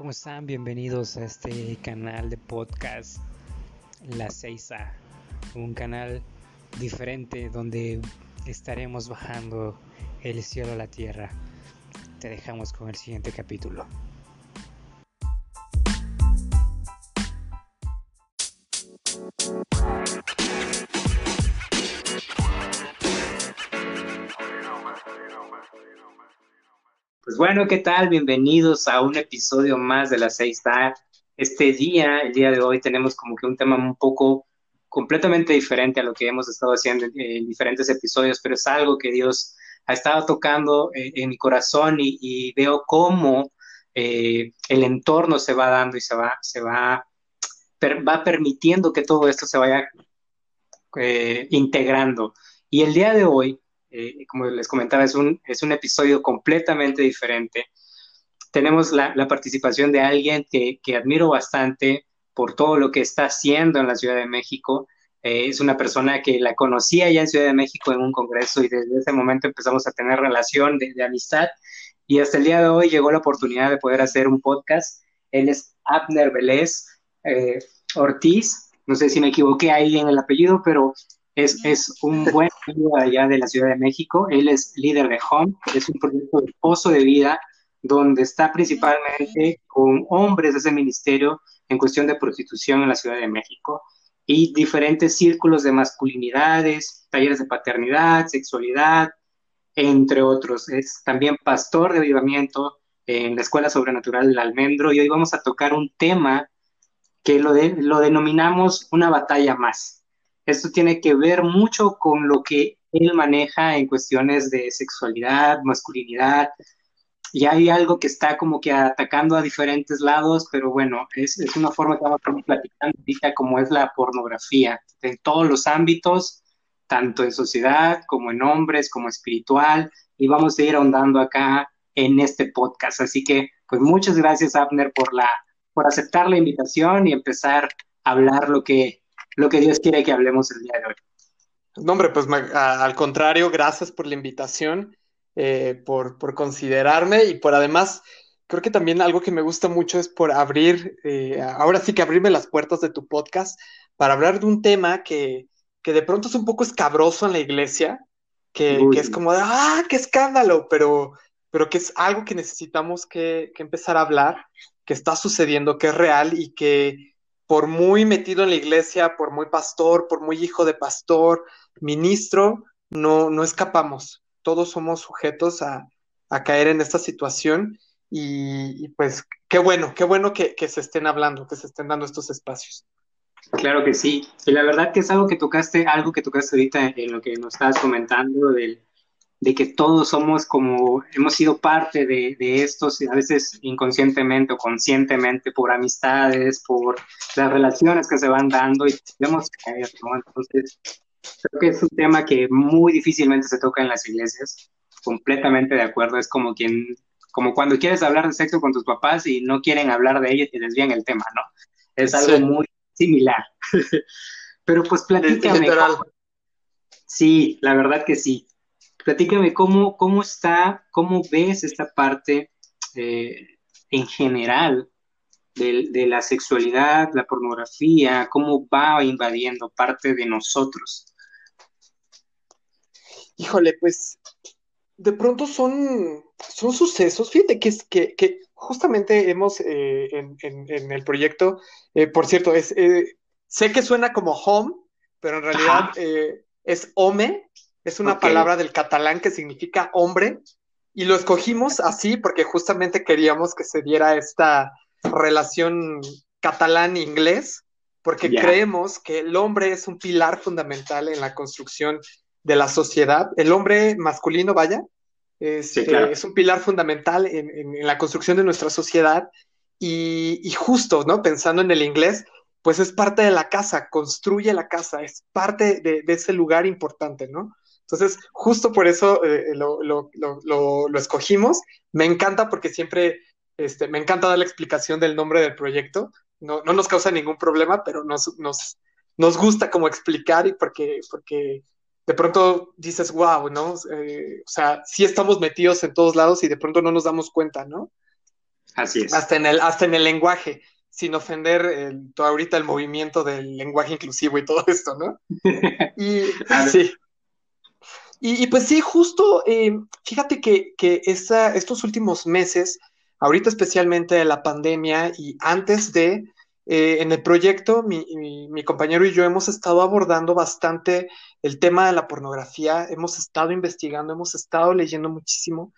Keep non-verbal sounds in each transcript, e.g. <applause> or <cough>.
¿Cómo están? Bienvenidos a este canal de podcast La 6A, un canal diferente donde estaremos bajando el cielo a la tierra. Te dejamos con el siguiente capítulo. Bueno, ¿qué tal? Bienvenidos a un episodio más de la 6 Este día, el día de hoy, tenemos como que un tema un poco completamente diferente a lo que hemos estado haciendo en, diferentes episodios, pero es algo que Dios ha estado tocando eh, en mi corazón y, veo cómo eh, el entorno se va dando y se va, se va, va permitiendo que todo esto se vaya eh, integrando. Y el día de hoy eh, como les comentaba, es un, es un episodio completamente diferente. Tenemos la, participación de alguien que, admiro bastante por todo lo que está haciendo en la Ciudad de México. Eh, es una persona que la conocía ya en Ciudad de México en un congreso y desde ese momento empezamos a tener relación de, amistad y hasta el día de hoy llegó la oportunidad de poder hacer un podcast. Él es Abner Vélez eh, Ortiz, no sé si me equivoqué ahí en el apellido, pero es, un buen amigo allá de la Ciudad de México. Él es líder de Home, es un proyecto de pozo de vida donde está principalmente con hombres de ese ministerio en cuestión de prostitución en la Ciudad de México y diferentes círculos de masculinidades, talleres de paternidad, sexualidad, entre otros. Es también pastor de avivamiento en la Escuela Sobrenatural del Almendro y hoy vamos a tocar un tema que lo, lo denominamos una batalla más. Esto tiene que ver mucho con lo que él maneja en cuestiones de sexualidad, masculinidad. Y hay algo que está como que atacando a diferentes lados, pero bueno, es, una forma que vamos platicando ahorita como es la pornografía, en todos los ámbitos, tanto en sociedad como en hombres, como espiritual, y vamos a ir ahondando acá en este podcast. Así que, pues muchas gracias, Abner, por, la, por aceptar la invitación y empezar a hablar lo que lo que Dios quiere que hablemos el día de hoy. No, hombre, pues al contrario, gracias por la invitación, eh, por, considerarme y por además, creo que también algo que me gusta mucho es por abrir, eh, ahora sí que abrirme las puertas de tu podcast para hablar de un tema que, de pronto es un poco escabroso en la iglesia, que, es como de, ah, qué escándalo, pero, pero que es algo que necesitamos que, que empezar a hablar, que está sucediendo, que es real y que por muy metido en la iglesia, por muy pastor, por muy hijo de pastor, ministro, no, no escapamos. Todos somos sujetos a, caer en esta situación y, pues qué bueno, qué bueno que, se estén hablando, que se estén dando estos espacios. Claro que sí. Y la verdad que es algo que tocaste, algo que tocaste ahorita en lo que nos estabas comentando del, de que todos somos como, hemos sido parte de, de estos, a veces inconscientemente o conscientemente, por amistades, por las relaciones que se van dando y debemos caer, ¿no? Entonces, creo que es un tema que muy difícilmente se toca en las iglesias, completamente de acuerdo, es como quien, como cuando quieres hablar de sexo con tus papás y no quieren hablar de ello y te desvían el tema, ¿no? Es algo muy similar. <laughs> Pero pues platícame. Sí, la verdad que sí. Platícame cómo, cómo está, cómo ves esta parte eh, en general de, la sexualidad, la pornografía, cómo va invadiendo parte de nosotros. Híjole, pues de pronto son, son sucesos. Fíjate que, es, que, que justamente hemos eh, en, el proyecto, eh, por cierto, es, sé que suena como home, pero en realidad es home, es una palabra del catalán que significa hombre y lo escogimos así porque justamente queríamos que se diera esta relación catalán-inglés, porque creemos que el hombre es un pilar fundamental en la construcción de la sociedad. El hombre masculino, vaya, es, eh, un pilar fundamental en, la construcción de nuestra sociedad y, justo, ¿no? Pensando en el inglés, pues es parte de la casa, construye la casa, es parte de ese lugar importante, ¿no? Entonces, justo por eso eh, lo, escogimos. Me encanta porque siempre, este, me encanta dar la explicación del nombre del proyecto. No, nos causa ningún problema, pero nos, nos, gusta como explicar y porque, porque de pronto dices, wow, ¿no? Eh, o sea, sí estamos metidos en todos lados y de pronto no nos damos cuenta, ¿no? Así es. Hasta en el, hasta en el lenguaje, sin ofender el, ahorita el movimiento del lenguaje inclusivo y todo esto, ¿no? <laughs> Y, sí. Y, pues sí, justo, eh, fíjate que, que estos últimos meses, ahorita especialmente de la pandemia y antes de, eh, en el proyecto, mi, mi, compañero y yo hemos estado abordando bastante el tema de la pornografía, hemos estado investigando, hemos estado leyendo muchísimo.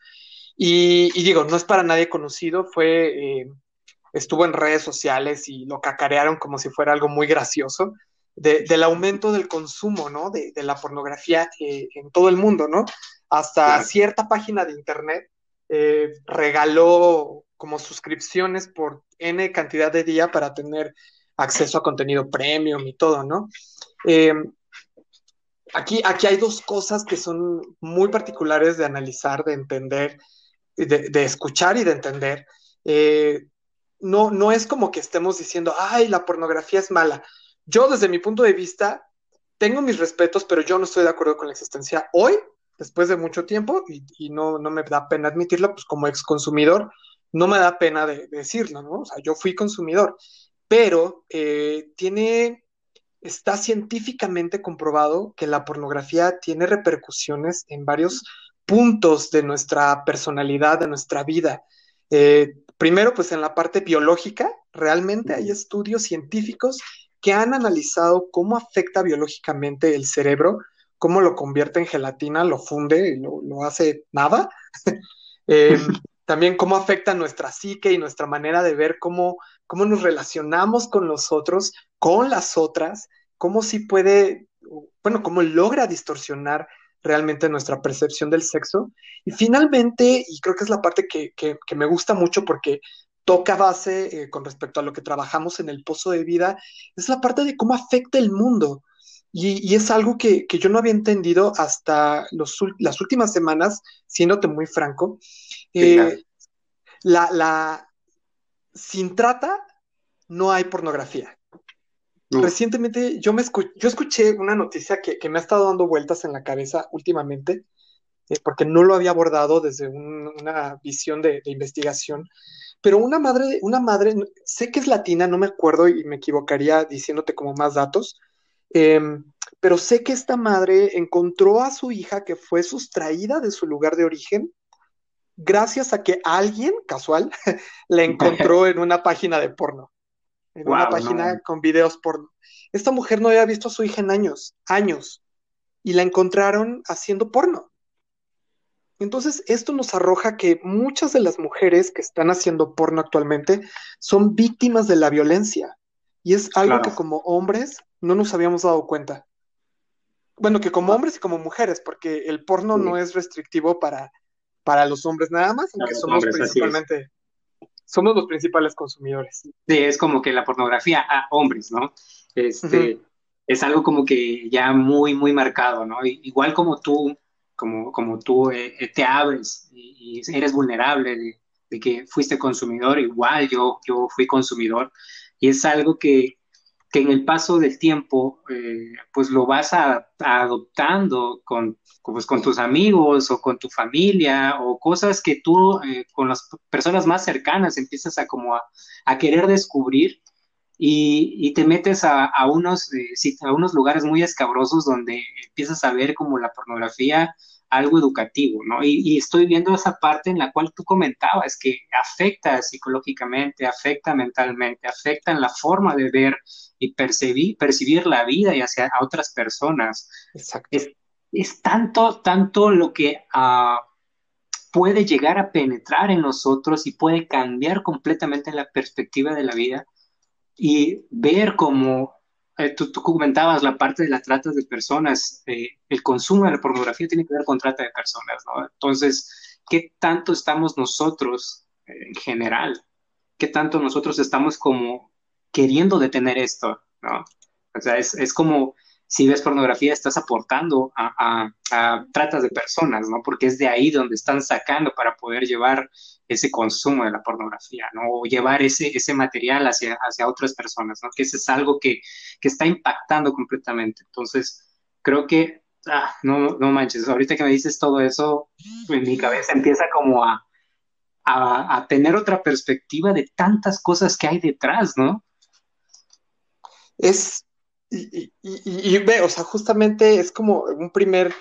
Y, digo, no es para nadie conocido, fue, eh, estuvo en redes sociales y lo cacarearon como si fuera algo muy gracioso, del aumento del consumo, ¿no? De, la pornografía eh, en todo el mundo, ¿no? Hasta cierta página de internet regaló como suscripciones por N cantidad de día para tener acceso a contenido premium y todo, ¿no? Em, aquí, aquí hay dos cosas que son muy particulares de analizar, de entender, de, escuchar y de entender. Eh, no, no es como que estemos diciendo, ay, la pornografía es mala. Yo desde mi punto de vista tengo mis respetos, pero yo no estoy de acuerdo con la existencia hoy, después de mucho tiempo, y, no, no, me da pena admitirlo, pues como ex consumidor, no me da pena de, decirlo, ¿no? O sea, yo fui consumidor, pero eh, tiene, está científicamente comprobado que la pornografía tiene repercusiones en varios puntos de nuestra personalidad, de nuestra vida. Eh, primero, pues en la parte biológica, realmente hay estudios científicos que han analizado cómo afecta biológicamente el cerebro, cómo lo convierte en gelatina, lo funde y lo, hace nada. <laughs> eh, <laughs> también cómo afecta nuestra psique y nuestra manera de ver cómo, cómo nos relacionamos con los otros, con las otras, cómo sí puede, bueno, cómo logra distorsionar realmente nuestra percepción del sexo. Y finalmente, y creo que es la parte que, me gusta mucho porque toca base eh, con respecto a lo que trabajamos en el pozo de vida, es la parte de cómo afecta el mundo. Y, es algo que, yo no había entendido hasta los, las últimas semanas, siéndote muy franco. Eh, la, la, sin trata no hay pornografía. Recientemente yo, me yo escuché una noticia que, me ha estado dando vueltas en la cabeza últimamente, eh, porque no lo había abordado desde una visión de, investigación, pero una madre, una madre, sé que es latina, no me acuerdo y me equivocaría diciéndote como más datos, em, pero sé que esta madre encontró a su hija que fue sustraída de su lugar de origen gracias a que alguien casual <laughs> la encontró en una página de porno, en una página con videos porno. Esta mujer no había visto a su hija en años, años, y la encontraron haciendo porno. Entonces, esto nos arroja que muchas de las mujeres que están haciendo porno actualmente son víctimas de la violencia. Y es algo que como hombres no nos habíamos dado cuenta. Bueno, que como hombres y como mujeres, porque el porno no es restrictivo para, para los hombres nada más, aunque somos principalmente, somos los principales consumidores. Sí, es como que la pornografía a hombres, ¿no? Este, Es algo como que ya muy, muy marcado, ¿no? Igual como tú, como, como tú eh, eh, te abres y, eres vulnerable de, de, que fuiste consumidor, igual yo, yo fui consumidor, y es algo que, que en el paso del tiempo, eh, pues lo vas adoptando con, pues, con tus amigos o con tu familia o cosas que tú eh, con las personas más cercanas empiezas a como a, querer descubrir y, te metes a, unos, eh, a unos lugares muy escabrosos donde empiezas a ver como la pornografía algo educativo, ¿no? Y, estoy viendo esa parte en la cual tú comentabas que afecta psicológicamente, afecta mentalmente, afecta en la forma de ver y percibir, percibir la vida y hacia a otras personas. Exacto. Es, tanto, tanto lo que ah, puede llegar a penetrar en nosotros y puede cambiar completamente la perspectiva de la vida y ver cómo eh, tú, comentabas la parte de las tratas de personas, eh, el consumo de la pornografía tiene que ver con trata de personas, ¿no? Entonces, ¿qué tanto estamos nosotros eh, en general? ¿Qué tanto nosotros estamos como queriendo detener esto, ¿no? O sea, es, es como si ves pornografía, estás aportando a, tratas de personas, ¿no? Porque es de ahí donde están sacando para poder llevar ese consumo de la pornografía, ¿no? O llevar ese, ese material hacia, hacia otras personas, ¿no? Que eso es algo que, está impactando completamente. Entonces, creo que, ah, no, no manches, ahorita que me dices todo eso, en mi cabeza empieza como a, a, tener otra perspectiva de tantas cosas que hay detrás, ¿no? Es, y, ve, o sea, justamente es como un primer,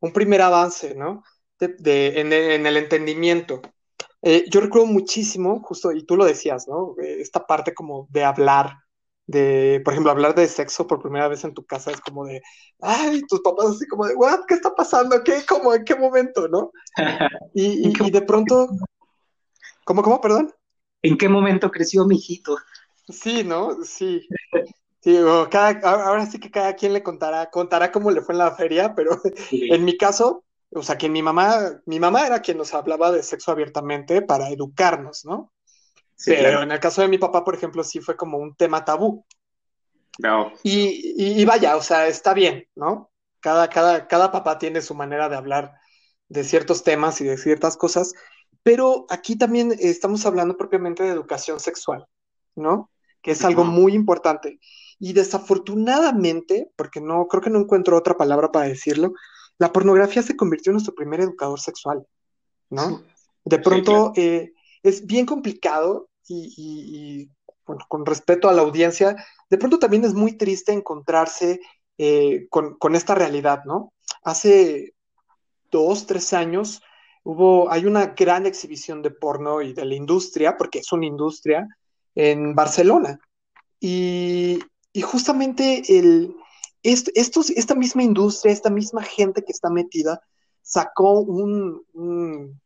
un primer avance, ¿no? De, en, el entendimiento. Eh, yo recuerdo muchísimo, justo, y tú lo decías, ¿no? Eh, esta parte como de hablar, de, por ejemplo, hablar de sexo por primera vez en tu casa es como de, ay, tus papás así como de, what, ¿qué está pasando? ¿Qué, cómo, en qué momento, no? <laughs> Y, y, de pronto, ¿cómo, cómo, perdón? ¿En qué momento creció mi hijito? Sí, ¿no? Sí. Sí, ahora sí que cada quien le contará, contará cómo le fue en la feria, pero <laughs> en mi caso, o sea, que mi mamá, mi mamá era quien nos hablaba de sexo abiertamente para educarnos, ¿no? Pero en el caso de mi papá, por ejemplo, sí fue como un tema tabú. No. Y, vaya, o sea, está bien, ¿no? Cada, cada, cada papá tiene su manera de hablar de ciertos temas y de ciertas cosas, pero aquí también estamos hablando propiamente de educación sexual, ¿no? Que es algo muy importante. Y desafortunadamente, porque no creo que no encuentro otra palabra para decirlo, la pornografía se convirtió en nuestro primer educador sexual, ¿no? De pronto, eh, es bien complicado y, bueno, con respeto a la audiencia, de pronto también es muy triste encontrarse eh, con, esta realidad, ¿no? Hace dos, tres años hubo, hay una gran exhibición de porno y de la industria, porque es una industria, en Barcelona. Y, justamente el, estos, esta misma industria, esta misma gente que está metida, sacó un,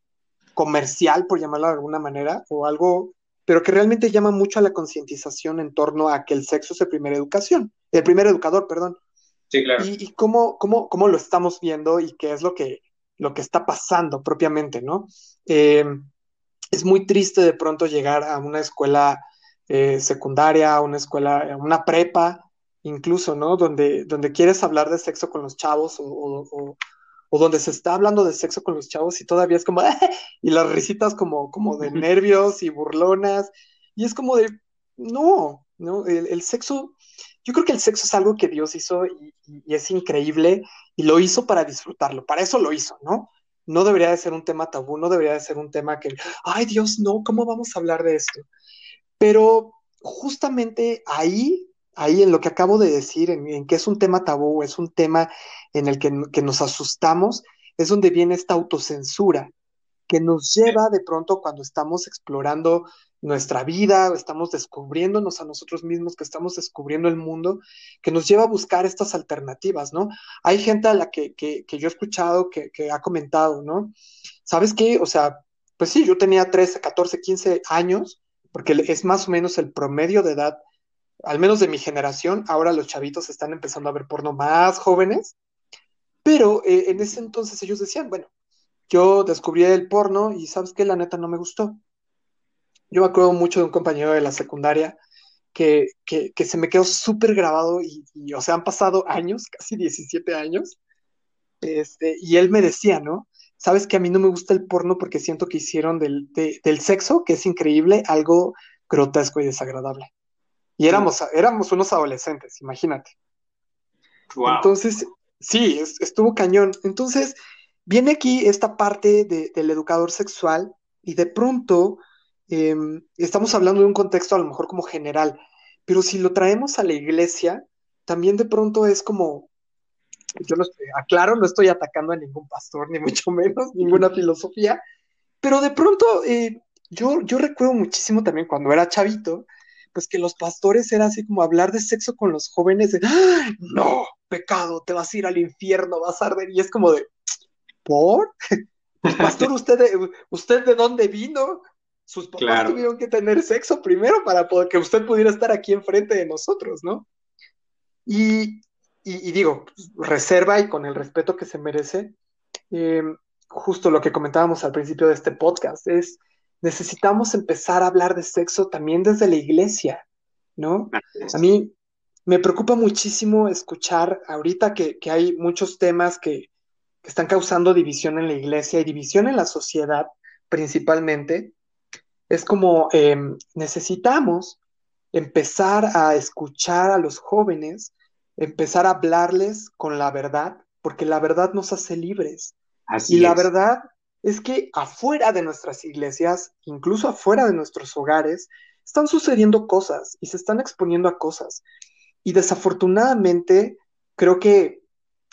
comercial, por llamarlo de alguna manera, o algo, pero que realmente llama mucho a la concientización en torno a que el sexo es el primer educación, el primer educador, perdón. Sí, claro. Y, cómo, cómo, cómo, lo estamos viendo y qué es lo que, lo que está pasando propiamente, ¿no? Eh, es muy triste de pronto llegar a una escuela eh, secundaria, una escuela, a una prepa, incluso, ¿no? Donde, donde quieres hablar de sexo con los chavos o, o donde se está hablando de sexo con los chavos y todavía es como, <laughs> y las risitas como, como de nervios y burlonas, y es como de, no, no, el, sexo, yo creo que el sexo es algo que Dios hizo y, es increíble y lo hizo para disfrutarlo, para eso lo hizo, ¿no? No debería de ser un tema tabú, no debería de ser un tema que, ay Dios, no, ¿cómo vamos a hablar de esto? Pero justamente ahí ahí en lo que acabo de decir, en, que es un tema tabú, es un tema en el que, nos asustamos, es donde viene esta autocensura que nos lleva de pronto cuando estamos explorando nuestra vida, estamos descubriéndonos a nosotros mismos, que estamos descubriendo el mundo, que nos lleva a buscar estas alternativas, ¿no? Hay gente a la que, que, yo he escuchado que, que, ha comentado, ¿no? ¿Sabes qué? O sea, pues sí, yo tenía 13, 14, 15 años, porque es más o menos el promedio de edad al menos de mi generación, ahora los chavitos están empezando a ver porno más jóvenes, pero eh, en ese entonces ellos decían, bueno, yo descubrí el porno y sabes que la neta no me gustó. Yo me acuerdo mucho de un compañero de la secundaria que, que, se me quedó súper grabado y, o sea, han pasado años, <laughs> casi 17 años, este, y él me decía, ¿no? Sabes que a mí no me gusta el porno porque siento que hicieron del, del sexo, que es increíble, algo grotesco y desagradable. Y éramos, éramos unos adolescentes, imagínate. Entonces, sí, estuvo cañón. Entonces, viene aquí esta parte del educador sexual y de pronto em, estamos hablando de un contexto a lo mejor como general, pero si lo traemos a la iglesia, también de pronto es como, yo no estoy, aclaro, no estoy atacando a ningún pastor, ni mucho menos, ninguna filosofía, pero de pronto eh, yo, yo recuerdo muchísimo también cuando era chavito, pues que los pastores era así como hablar de sexo con los jóvenes, de, no, pecado, te vas a ir al infierno, vas a arder, y es como de, ¿por? Pastor, ¿usted de, ¿usted de dónde vino? Sus papás tuvieron que tener sexo primero para que usted pudiera estar aquí enfrente de nosotros, ¿no? Y, y, digo, reserva y con el respeto que se merece, eh, justo lo que comentábamos al principio de este podcast, es necesitamos empezar a hablar de sexo también desde la iglesia, ¿no? A mí me preocupa muchísimo escuchar ahorita que, hay muchos temas que, están causando división en la iglesia y división en la sociedad principalmente. Es como em, necesitamos empezar a escuchar a los jóvenes, empezar a hablarles con la verdad, porque la verdad nos hace libres. y la verdad es que afuera de nuestras iglesias, incluso afuera de nuestros hogares, están sucediendo cosas y se están exponiendo a cosas. Y desafortunadamente, creo que,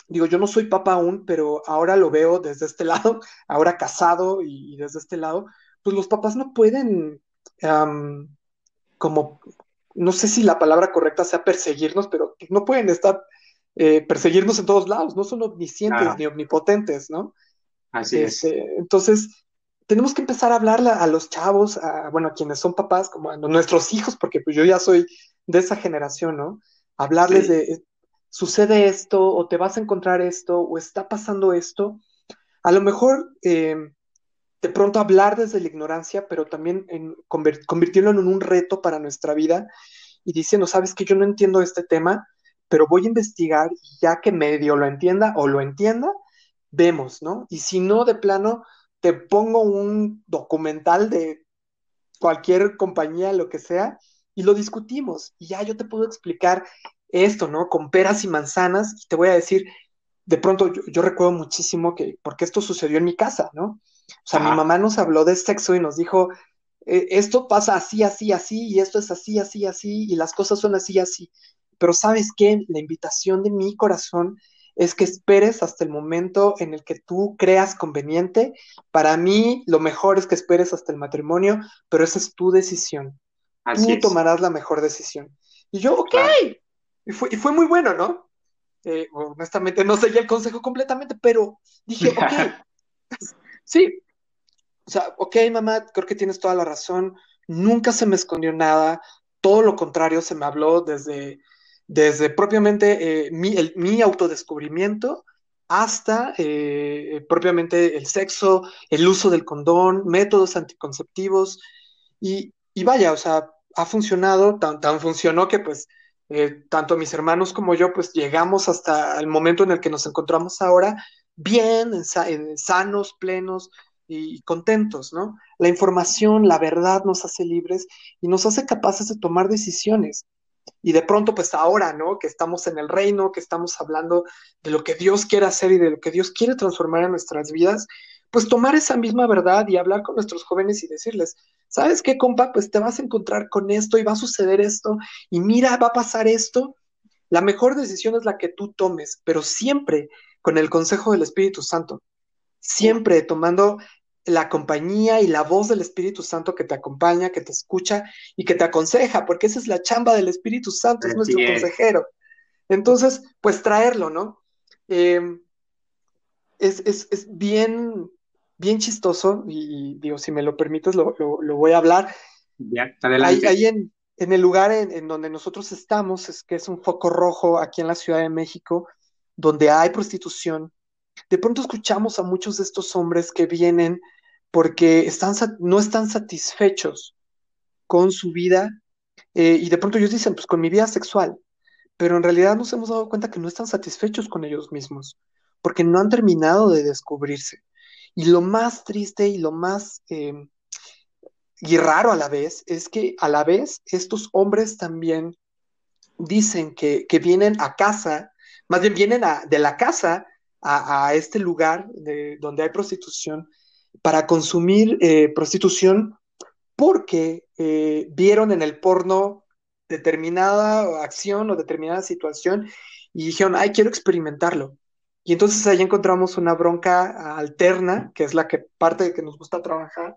digo, yo no soy papá aún, pero ahora lo veo desde este <laughs> lado, ahora casado y, desde este lado, pues los papás no pueden, como, no sé si la palabra correcta sea perseguirnos, pero no pueden estar, eh, perseguirnos en todos lados, no son omniscientes ni omnipotentes, ¿no? Así es. Este, entonces, tenemos que empezar a hablarle a los chavos, a, bueno, a quienes son papás, como a nuestros hijos, porque pues yo ya soy de esa generación, ¿no? Hablarles de, sucede esto, o te vas a encontrar esto, o está pasando esto. A lo mejor em, de pronto hablar desde la ignorancia, pero también en convertirlo en un reto para nuestra vida y diciendo, sabes que yo no entiendo este tema, pero voy a investigar y ya que medio lo entienda o lo entienda, vemos, ¿no? Y si no, de plano, te pongo un documental de cualquier compañía, lo que sea, y lo discutimos. Y ya yo te puedo explicar esto, ¿no? Con peras y manzanas, y te voy a decir, de pronto yo, recuerdo muchísimo que, porque esto sucedió en mi casa, ¿no? O sea, mi mamá nos habló de sexo y nos dijo, e, esto pasa así, así, así, y esto es así, así, así, y las cosas son así, así. Pero sabes qué, la invitación de mi corazón es que esperes hasta el momento en el que tú creas conveniente. Para mí, lo mejor es que esperes hasta el matrimonio, pero esa es tu decisión. tú tomarás la mejor decisión. Y yo, ok. Y, fue, y fue muy bueno, ¿no? Eh, honestamente, no seguí el consejo completamente, pero dije, <laughs> ok. Sí. O sea, ok, mamá, creo que tienes toda la razón. Nunca se me escondió nada. Todo lo contrario, se me habló desde desde propiamente eh, mi, autodescubrimiento hasta eh, propiamente el sexo, el uso del condón, métodos anticonceptivos y, vaya, o sea, ha funcionado, tan, tan funcionó que pues eh, tanto mis hermanos como yo pues llegamos hasta el momento en el que nos encontramos ahora bien, sanos, plenos y contentos, ¿no? La información, la verdad nos hace libres y nos hace capaces de tomar decisiones. Y de pronto, pues ahora, ¿no? Que estamos en el reino, que estamos hablando de lo que Dios quiere hacer y de lo que Dios quiere transformar en nuestras vidas, pues tomar esa misma verdad y hablar con nuestros jóvenes y decirles, ¿sabes qué, compa? Pues te vas a encontrar con esto y va a suceder esto y mira, va a pasar esto. La mejor decisión es la que tú tomes, pero siempre con el consejo del Espíritu Santo, siempre tomando la compañía y la voz del Espíritu Santo que te acompaña, que te escucha y que te aconseja, porque esa es la chamba del Espíritu Santo, es nuestro consejero. Entonces, pues traerlo, ¿no? Em, es, bien, bien chistoso y, digo, si me lo permites, lo, voy a hablar. Ya, adelante. Ahí, en, el lugar en, en, donde nosotros estamos, es que es un foco rojo aquí en la Ciudad de México, donde hay prostitución. De pronto escuchamos a muchos de estos hombres que vienen porque están, no están satisfechos con su vida eh, y de pronto ellos dicen, pues con mi vida sexual, pero en realidad nos hemos dado cuenta que no están satisfechos con ellos mismos, porque no han terminado de descubrirse. Y lo más triste y lo más em, y raro a la vez es que a la vez estos hombres también dicen que, vienen a casa, más bien vienen de la casa a, este lugar de, donde hay prostitución para consumir eh, prostitución porque eh, vieron en el porno determinada acción o determinada situación y dijeron, ay, quiero experimentarlo. Y entonces ahí encontramos una bronca alterna, que es la que parte de que nos gusta trabajar,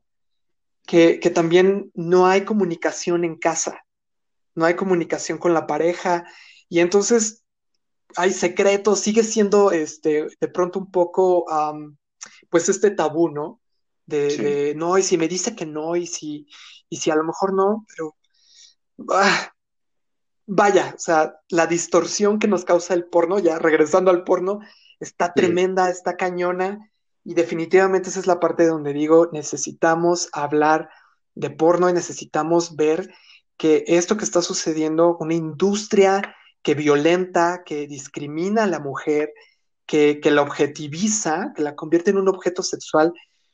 que, que también no hay comunicación en casa, no hay comunicación con la pareja, y entonces hay secretos, sigue siendo este, de pronto un poco, pues este tabú, ¿no? de, no, y si me dice que no, y si, y si a lo mejor no, pero ah, vaya, o sea, la distorsión que nos causa el porno, ya regresando al porno, está tremenda, está cañona, y definitivamente esa es la parte donde digo, necesitamos hablar de porno y necesitamos ver que esto que está sucediendo, una industria que violenta, que discrimina a la mujer, que, la objetiviza, que la convierte en un objeto sexual,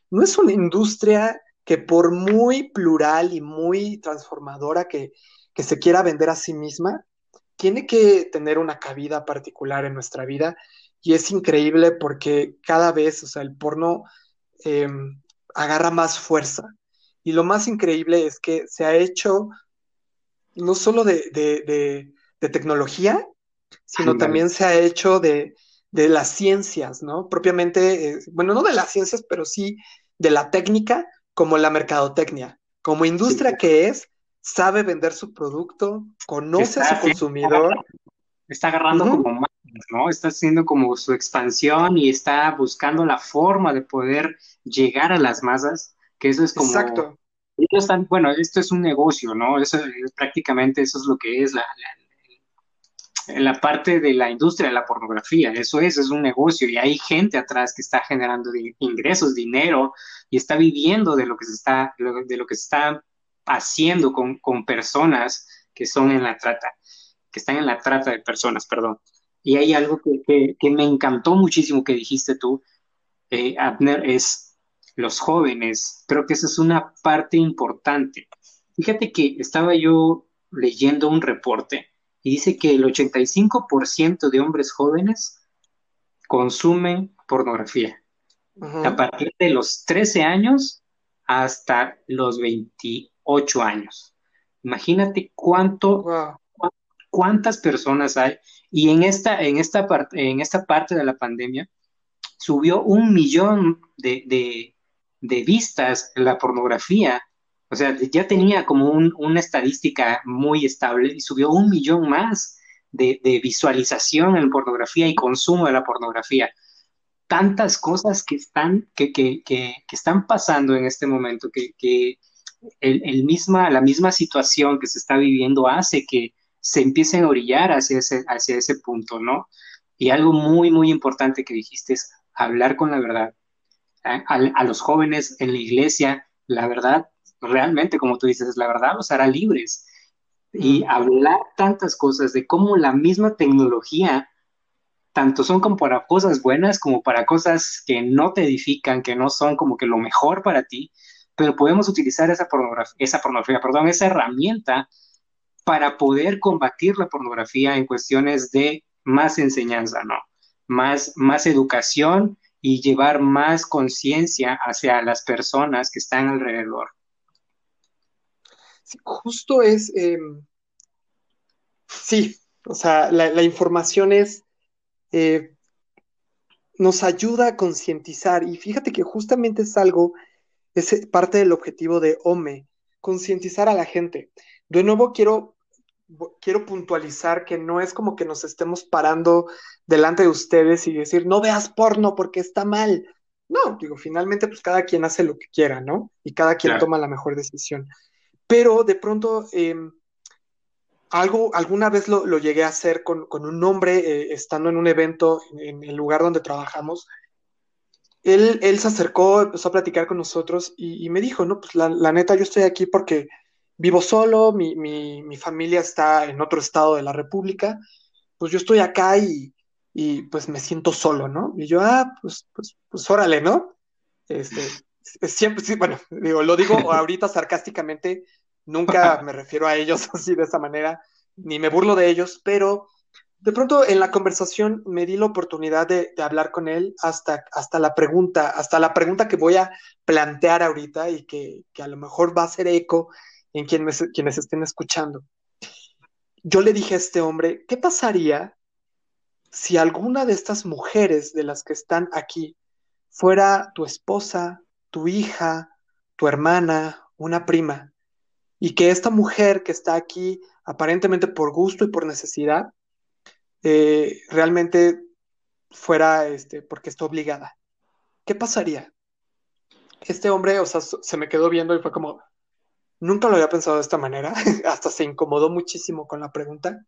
no es una industria que por muy plural y muy transformadora que, se quiera vender a sí misma, tiene que tener una cabida particular en nuestra vida y es increíble porque cada vez, o sea, el porno em, agarra más fuerza. Y lo más increíble es que se ha hecho no solo de, tecnología, sino también se ha hecho de, las ciencias, ¿no? Propiamente, eh, bueno, no de las ciencias, pero sí de la técnica como la mercadotecnia. Como industria que es, sabe vender su producto, conoce a su consumidor. Está agarrando como más, ¿no? Está haciendo como su expansión y está buscando la forma de poder llegar a las masas, que eso es como... Exacto. están, bueno, esto es un negocio, ¿no? Eso es prácticamente eso es lo que es la, la parte de la industria de la pornografía. Eso es, es un negocio y hay gente atrás que está generando ingresos, dinero y está viviendo de lo que se está, de lo que se está haciendo con, personas que son en la trata, que están en la trata de personas, perdón. Y hay algo que, me encantó muchísimo que dijiste tú, eh, Abner, es los jóvenes. Creo que esa es una parte importante. Fíjate que estaba yo leyendo un reporte y dice que el 85% de hombres jóvenes consumen pornografía. A partir de los 13 años hasta los 28 ocho años. Imagínate cuánto, cuántas personas hay. Y en esta, en, esta en esta parte de la pandemia subió un millón de, vistas la pornografía. O sea, ya tenía como una estadística muy estable y subió un millón más de, visualización en pornografía y consumo de la pornografía tantas cosas que están, que, que, que, están pasando en este momento, que, el, misma, la misma situación que se está viviendo hace que se empiecen a orillar hacia ese, hacia ese punto, ¿no? Y algo muy, muy importante que dijiste es hablar con la verdad. ¿eh? A, los jóvenes en la iglesia, la verdad, realmente, como tú dices, la verdad los hará libres. Y hablar tantas cosas de cómo la misma tecnología, tanto son como para cosas buenas como para cosas que no te edifican, que no son como que lo mejor para ti, pero podemos utilizar esa pornografía, esa pornografía, perdón, esa herramienta para poder combatir la pornografía en cuestiones de más enseñanza, ¿no? Más, más educación y llevar más conciencia hacia las personas que están alrededor. Sí, justo es, em, sí, o sea, la, información es, eh, nos ayuda a concientizar y fíjate que justamente es algo es parte del objetivo de OME, concientizar a la gente. De nuevo, quiero, quiero puntualizar que no es como que nos estemos parando delante de ustedes y decir, no veas porno porque está mal. No, digo, finalmente, pues cada quien hace lo que quiera, ¿no? Y cada quien toma la mejor decisión. Pero de pronto, em, algo, alguna vez lo, llegué a hacer con, un hombre, eh, estando en un evento en, el lugar donde trabajamos, él, se acercó, empezó a platicar con nosotros y, me dijo, no, pues la, neta, yo estoy aquí porque vivo solo, mi, familia está en otro estado de la República, pues yo estoy acá y, pues me siento solo, ¿no? Y yo, ah, pues, pues, pues órale, ¿no? Este, siempre, sí, bueno, digo, lo digo <laughs> ahorita sarcásticamente, nunca <laughs> me refiero a ellos <laughs> así de esa manera, ni me burlo de ellos, pero de pronto en la conversación me di la oportunidad de, hablar con él hasta, hasta la pregunta, hasta la pregunta que voy a plantear ahorita y que, a lo mejor va a hacer eco en quienes, quienes estén escuchando. Yo le dije a este hombre, ¿qué pasaría si alguna de estas mujeres de las que están aquí fuera tu esposa, tu hija, tu hermana, una prima, y que esta mujer que está aquí aparentemente por gusto y por necesidad, eh, realmente fuera este, porque está obligada. ¿Qué pasaría? Este hombre, o sea, se me quedó viendo y fue como, nunca lo había pensado de esta manera, <laughs> hasta se incomodó muchísimo con la pregunta.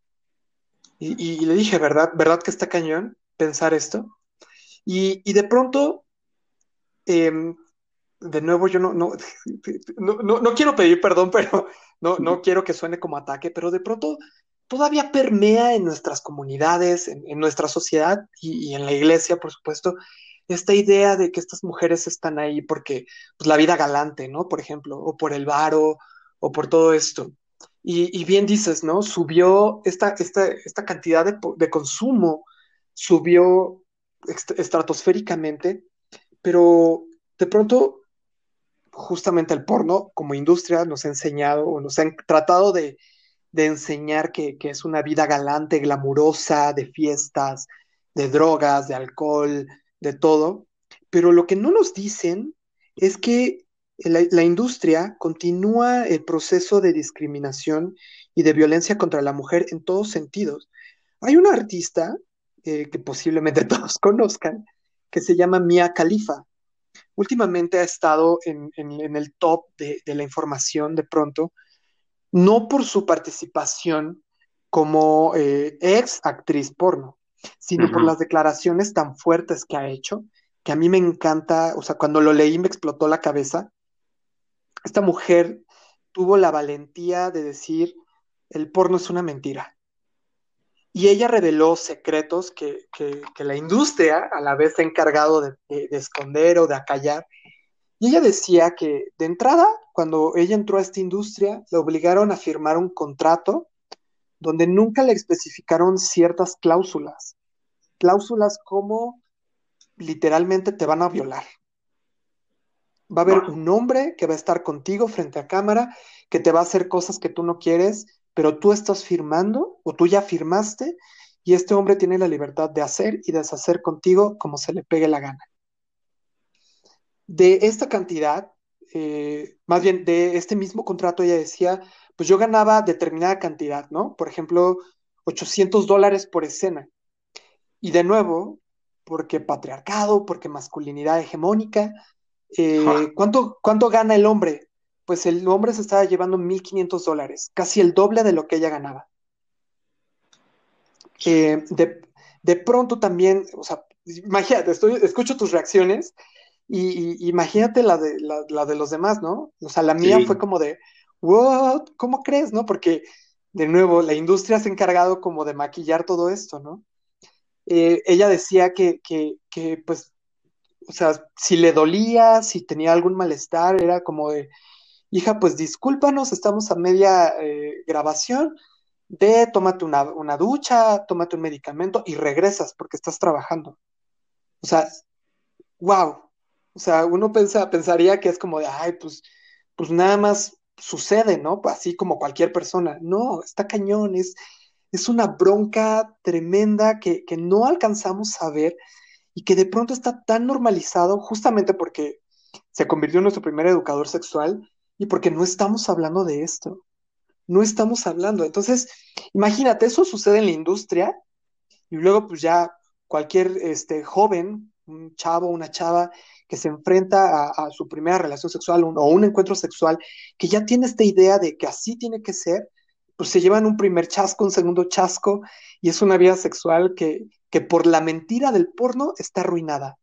Y, le dije, ¿verdad? ¿Verdad que está cañón pensar esto? Y, de pronto, em, de nuevo, yo no, no, no, no, quiero pedir perdón, pero no, no quiero que suene como ataque, pero de pronto todavía permea en nuestras comunidades, en, nuestra sociedad y, en la iglesia, por supuesto, esta idea de que estas mujeres están ahí porque pues, la vida galante, ¿no? Por ejemplo, o por el varo, o por todo esto. Y, bien dices, ¿no? Subió esta, esta, esta cantidad de, consumo, subió estratosféricamente, pero de pronto, justamente el porno como industria nos ha enseñado o nos han tratado de, enseñar que, que, es una vida galante, glamurosa, de fiestas, de drogas, de alcohol, de todo. Pero lo que no nos dicen es que la, industria continúa el proceso de discriminación y de violencia contra la mujer en todos sentidos. Hay una artista eh, que posiblemente <laughs> todos conozcan, que se llama Mia Khalifa. Últimamente ha estado en, el top de, la información de pronto, no por su participación como eh, ex actriz porno, sino por las declaraciones tan fuertes que ha hecho, que a mí me encanta, o sea, cuando lo leí me explotó la cabeza, esta mujer tuvo la valentía de decir, el porno es una mentira. Y ella reveló secretos que, la industria a la vez se ha encargado de, esconder o de acallar. Y ella decía que de entrada, cuando ella entró a esta industria, le obligaron a firmar un contrato donde nunca le especificaron ciertas cláusulas. Cláusulas como literalmente te van a violar. Va a haber un hombre que va a estar contigo frente a cámara, que te va a hacer cosas que tú no quieres, pero tú estás firmando o tú ya firmaste y este hombre tiene la libertad de hacer y deshacer contigo como se le pegue la gana. De esta cantidad, eh, más bien de este mismo contrato, ella decía, pues yo ganaba determinada cantidad, ¿no? Por ejemplo, 800 dólares por escena. Y de nuevo, porque patriarcado, porque masculinidad hegemónica, eh, ¿cuánto, ¿Cuánto gana el hombre? Pues el hombre se estaba llevando 1.500 dólares, casi el doble de lo que ella ganaba. Eh, de, pronto también, o sea, imagínate, estoy, escucho tus reacciones y, imagínate la de, la, de los demás, ¿no? O sea, la mía fue como de, ¿what? ¿Cómo crees, no? Porque, de nuevo, la industria se ha encargado como de maquillar todo esto, ¿no? Eh, ella decía que, que, que, pues, o sea, si le dolía, si tenía algún malestar, era como de, hija, pues discúlpanos, estamos a media eh, grabación, ve, tómate una, una, ducha, tómate un medicamento y regresas porque estás trabajando. O sea, wow. O sea, uno pensa, pensaría que es como de, ay, pues, pues nada más sucede, ¿no? Así como cualquier persona. No, está cañón, es, una bronca tremenda que, que no alcanzamos a ver y que de pronto está tan normalizado justamente porque se convirtió en nuestro primer educador sexual y porque no estamos hablando de esto. No estamos hablando. Entonces, imagínate, eso sucede en la industria y luego pues ya cualquier este, joven, un chavo, una chava que se enfrenta a, su primera relación sexual o un encuentro sexual, que ya tiene esta idea de que así tiene que ser, pues se llevan un primer chasco, un segundo chasco, y es una vida sexual que, que por la mentira del porno está arruinada.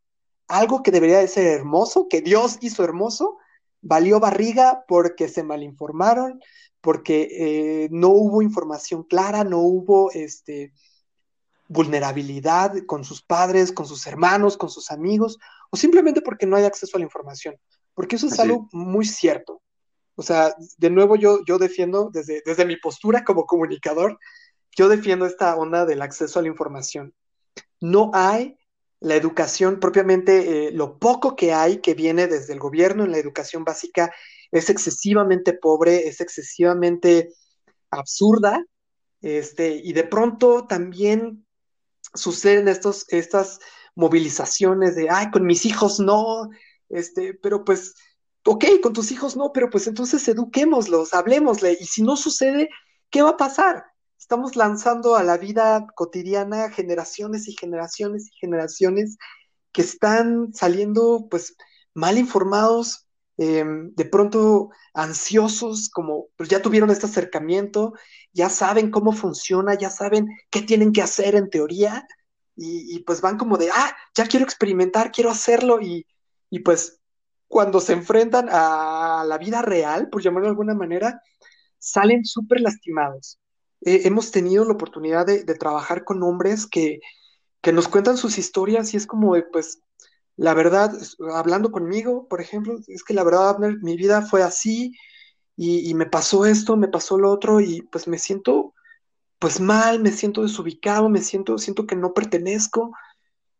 Algo que debería de ser hermoso, que Dios hizo hermoso, valió barriga porque se malinformaron, porque eh, no hubo información clara, no hubo este, vulnerabilidad con sus padres, con sus hermanos, con sus amigos, o simplemente porque no hay acceso a la información. Porque eso es algo muy cierto. O sea, de nuevo yo, yo defiendo desde, desde mi postura como comunicador, yo defiendo esta onda del acceso a la información no hay la educación propiamente, eh, lo poco que hay que viene desde el gobierno en la educación básica es excesivamente pobre, es excesivamente absurda, este, y de pronto también suceden estos, estas movilizaciones de, ay, con mis hijos no, este, pero pues, ok, con tus hijos no, pero pues entonces eduquémoslos, hablemosle, y si no sucede, ¿qué va a pasar? Estamos lanzando a la vida cotidiana generaciones y generaciones y generaciones que están saliendo pues mal informados, em, de pronto ansiosos, como pues ya tuvieron este acercamiento, ya saben cómo funciona, ya saben qué tienen que hacer en teoría, y, pues van como de, ah, ya quiero experimentar, quiero hacerlo, y, y pues cuando se enfrentan a la vida real, por llamarlo de alguna manera, salen súper lastimados hemos tenido la oportunidad de, trabajar con hombres que, nos cuentan sus historias y es como, pues, la verdad, hablando conmigo, por ejemplo, es que la verdad, mi vida fue así y, me pasó esto, me pasó lo otro y pues me siento pues mal, me siento desubicado, me siento, siento que no pertenezco.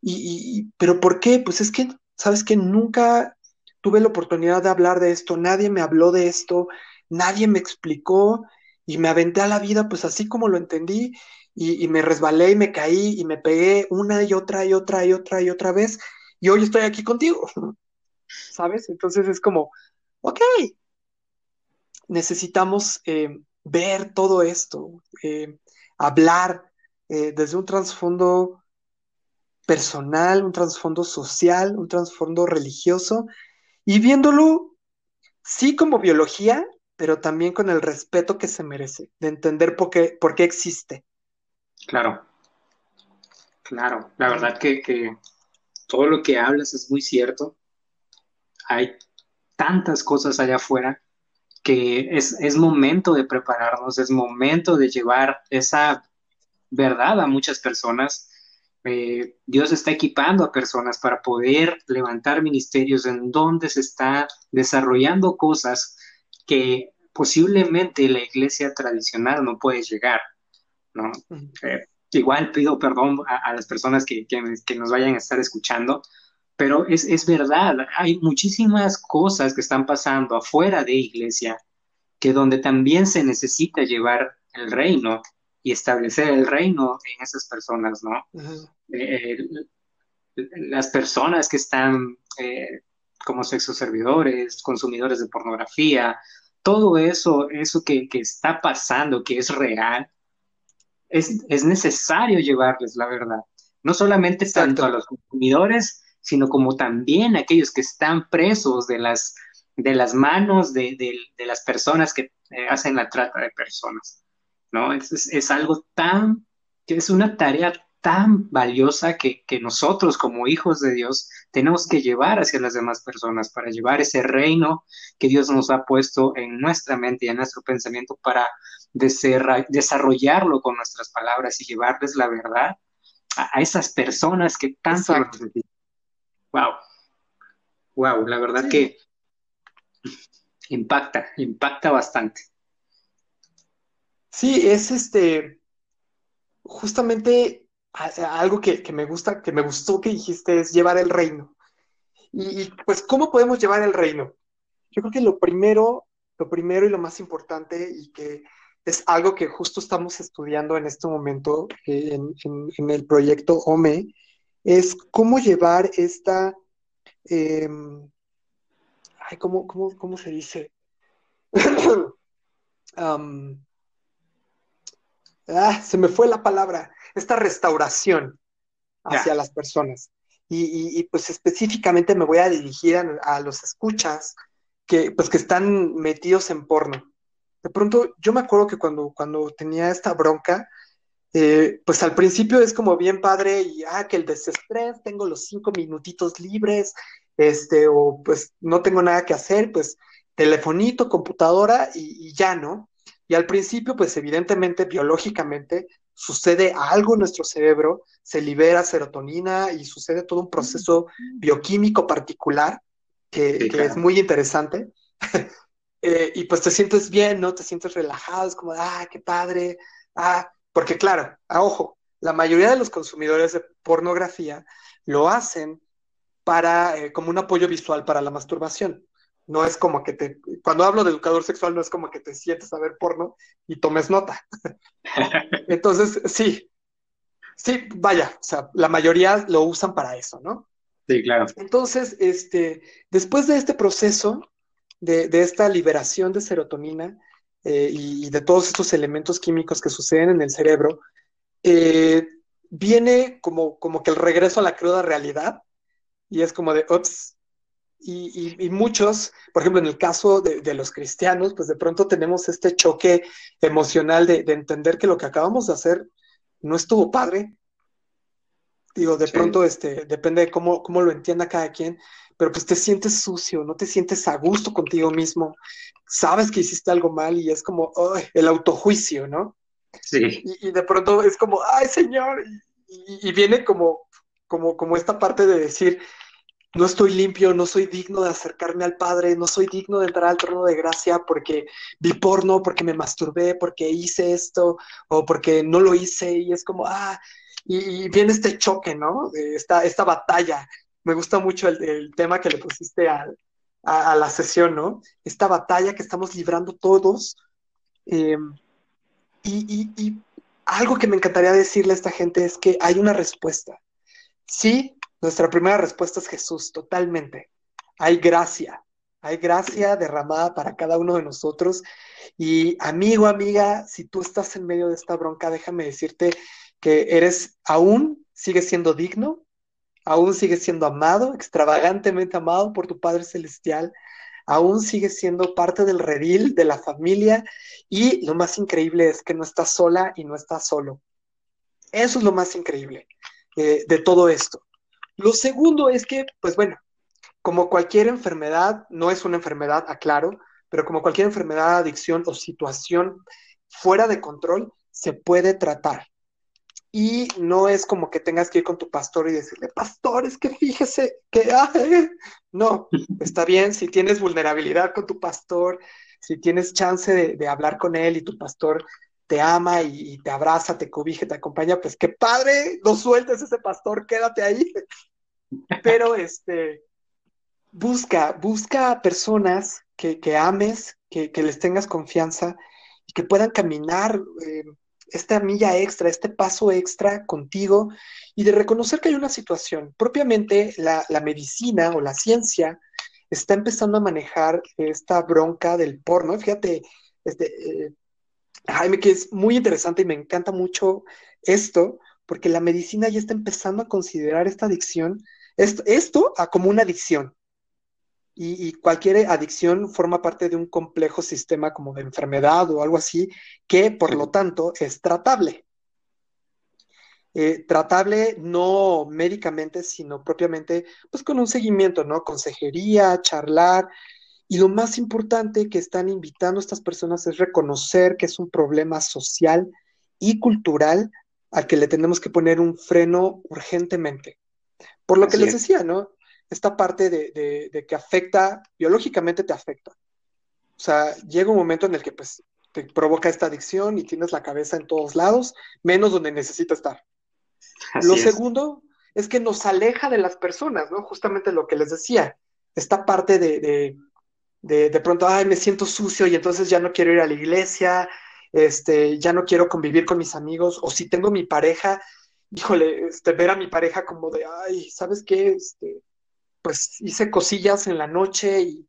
Y, pero ¿por qué? Pues es que, ¿sabes que Nunca, tuve la oportunidad de hablar de esto, nadie me habló de esto, nadie me explicó y me aventé a la vida pues así como lo entendí y, me resbalé y me caí y me pegué una y otra y otra y otra y otra vez y hoy estoy aquí contigo, <laughs> ¿sabes? Entonces es como, ok, necesitamos eh, ver todo esto, eh, hablar eh, desde un trasfondo personal, un trasfondo social, un trasfondo religioso, y viéndolo sí como biología, pero también con el respeto que se merece, de entender por qué, por qué existe. Claro, claro, la verdad que, todo lo que hablas es muy cierto. Hay tantas cosas allá afuera que es, es momento de prepararnos, es momento de llevar esa verdad a muchas personas. Eh, Dios está equipando a personas para poder levantar ministerios en donde se está desarrollando cosas que posiblemente la iglesia tradicional no puede llegar, ¿no? Eh, igual pido perdón a, las personas que, que, nos vayan a estar escuchando, pero es, es verdad, hay muchísimas cosas que están pasando afuera de iglesia que donde también se necesita llevar el reino y establecer el reino en esas personas, ¿no? Eh, las personas que están eh, como sexos servidores, consumidores de pornografía, todo eso, eso que, está pasando, que es real, es, necesario llevarles la verdad. No solamente tanto a los consumidores, sino como también a aquellos que están presos de las, de las manos de, las personas que eh, hacen la trata de personas. ¿no? Es, algo tan, que es una tarea tan valiosa que, nosotros como hijos de Dios tenemos que llevar hacia las demás personas, para llevar ese reino que Dios nos ha puesto en nuestra mente y en nuestro pensamiento para desarrollarlo con nuestras palabras y llevarles la verdad a, esas personas que tanto Wow. Wow, la verdad que impacta, impacta bastante. Sí, es este, justamente algo que, me gusta, que me gustó que dijiste es llevar el reino. Y, pues, ¿cómo podemos llevar el reino? Yo creo que lo primero, lo primero y lo más importante, y que es algo que justo estamos estudiando en este momento eh, en, el proyecto OME, es cómo llevar esta, em, ay, ¿cómo, cómo, se dice? <clears throat> ah, se me fue la palabra, esta restauración hacia las personas. Y, pues específicamente me voy a dirigir a, los escuchas que pues que están metidos en porno. De pronto, yo me acuerdo que cuando, cuando tenía esta bronca, eh, pues al principio es como bien padre y, ah, que el desestrés, tengo los cinco minutitos libres, este, o pues no tengo nada que hacer, pues telefonito, computadora y ya, ¿no? Y al principio, pues evidentemente, biológicamente, sucede algo en nuestro cerebro, se libera serotonina y sucede todo un proceso bioquímico particular que, es muy interesante. <laughs> Eh, y pues te sientes bien, ¿no? Te sientes relajado, es como, ah, qué padre, ah, porque claro, a ojo, la mayoría de los consumidores de pornografía lo hacen para, eh, como un apoyo visual para la masturbación no es como que te, cuando hablo de educador sexual, no es como que te sientes a ver porno y tomes nota. <laughs> Entonces, sí, sí, vaya, o sea, la mayoría lo usan para eso, ¿no? Sí, claro. Entonces, este, después de este proceso, de, esta liberación de serotonina eh, y, de todos estos elementos químicos que suceden en el cerebro, eh, viene como, como que el regreso a la cruda realidad y es como de, ups, y, muchos, por ejemplo, en el caso de, los cristianos, pues de pronto tenemos este choque emocional de, entender que lo que acabamos de hacer no estuvo padre. Digo, de pronto, este, depende de cómo, cómo lo entienda cada quien, pero pues te sientes sucio, no te sientes a gusto contigo mismo, sabes que hiciste algo mal y es como el autojuicio, ¿no? Sí. Y, de pronto es como, ay, Señor, y, y viene como, como, como esta parte de decir, no estoy limpio, no soy digno de acercarme al Padre, no soy digno de entrar al trono de gracia porque vi porno, porque me masturbé, porque hice esto o porque no lo hice y es como, ah, y, viene este choque, ¿no? Esta, esta batalla. Me gusta mucho el, tema que le pusiste a, la sesión, ¿no? Esta batalla que estamos librando todos. Em, y, y, algo que me encantaría decirle a esta gente es que hay una respuesta. Sí, nuestra primera respuesta es Jesús, totalmente. Hay gracia, hay gracia derramada para cada uno de nosotros. Y amigo, amiga, si tú estás en medio de esta bronca, déjame decirte que eres aún, sigues siendo digno, aún sigues siendo amado, extravagantemente amado por tu Padre Celestial, aún sigues siendo parte del redil, de la familia, y lo más increíble es que no estás sola y no estás solo. Eso es lo más increíble eh, de todo esto. Lo segundo es que, pues bueno, como cualquier enfermedad, no es una enfermedad, aclaro, pero como cualquier enfermedad, adicción o situación fuera de control, se puede tratar. Y no es como que tengas que ir con tu pastor y decirle, pastor, es que fíjese que, no, está bien, si tienes vulnerabilidad con tu pastor, si tienes chance de, hablar con él y tu pastor te ama y, te abraza, te cobija, te acompaña, pues qué padre, no sueltes ese pastor, quédate ahí. <laughs> Pero este, busca, busca personas que, ames, que, les tengas confianza y que puedan caminar. Eh, esta milla extra, este paso extra contigo y de reconocer que hay una situación. Propiamente la, medicina o la ciencia está empezando a manejar esta bronca del porno. Fíjate, este, eh, Jaime, que es muy interesante y me encanta mucho esto, porque la medicina ya está empezando a considerar esta adicción, esto, esto como una adicción y, cualquier adicción forma parte de un complejo sistema como de enfermedad o algo así, que por lo tanto es tratable. Eh, tratable no médicamente, sino propiamente pues con un seguimiento, ¿no? Consejería, charlar. Y lo más importante que están invitando a estas personas es reconocer que es un problema social y cultural al que le tenemos que poner un freno urgentemente. Por lo que les decía, ¿no? esta parte de, que afecta, biológicamente te afecta. O sea, llega un momento en el que pues te provoca esta adicción y tienes la cabeza en todos lados, menos donde necesita estar. Lo segundo es que nos aleja de las personas, ¿no? Justamente lo que les decía, esta parte de, de, de, pronto, ay, me siento sucio y entonces ya no quiero ir a la iglesia, este, ya no quiero convivir con mis amigos, o si tengo mi pareja, híjole, este, ver a mi pareja como de, ay, ¿sabes qué? Este, pues hice cosillas en la noche y,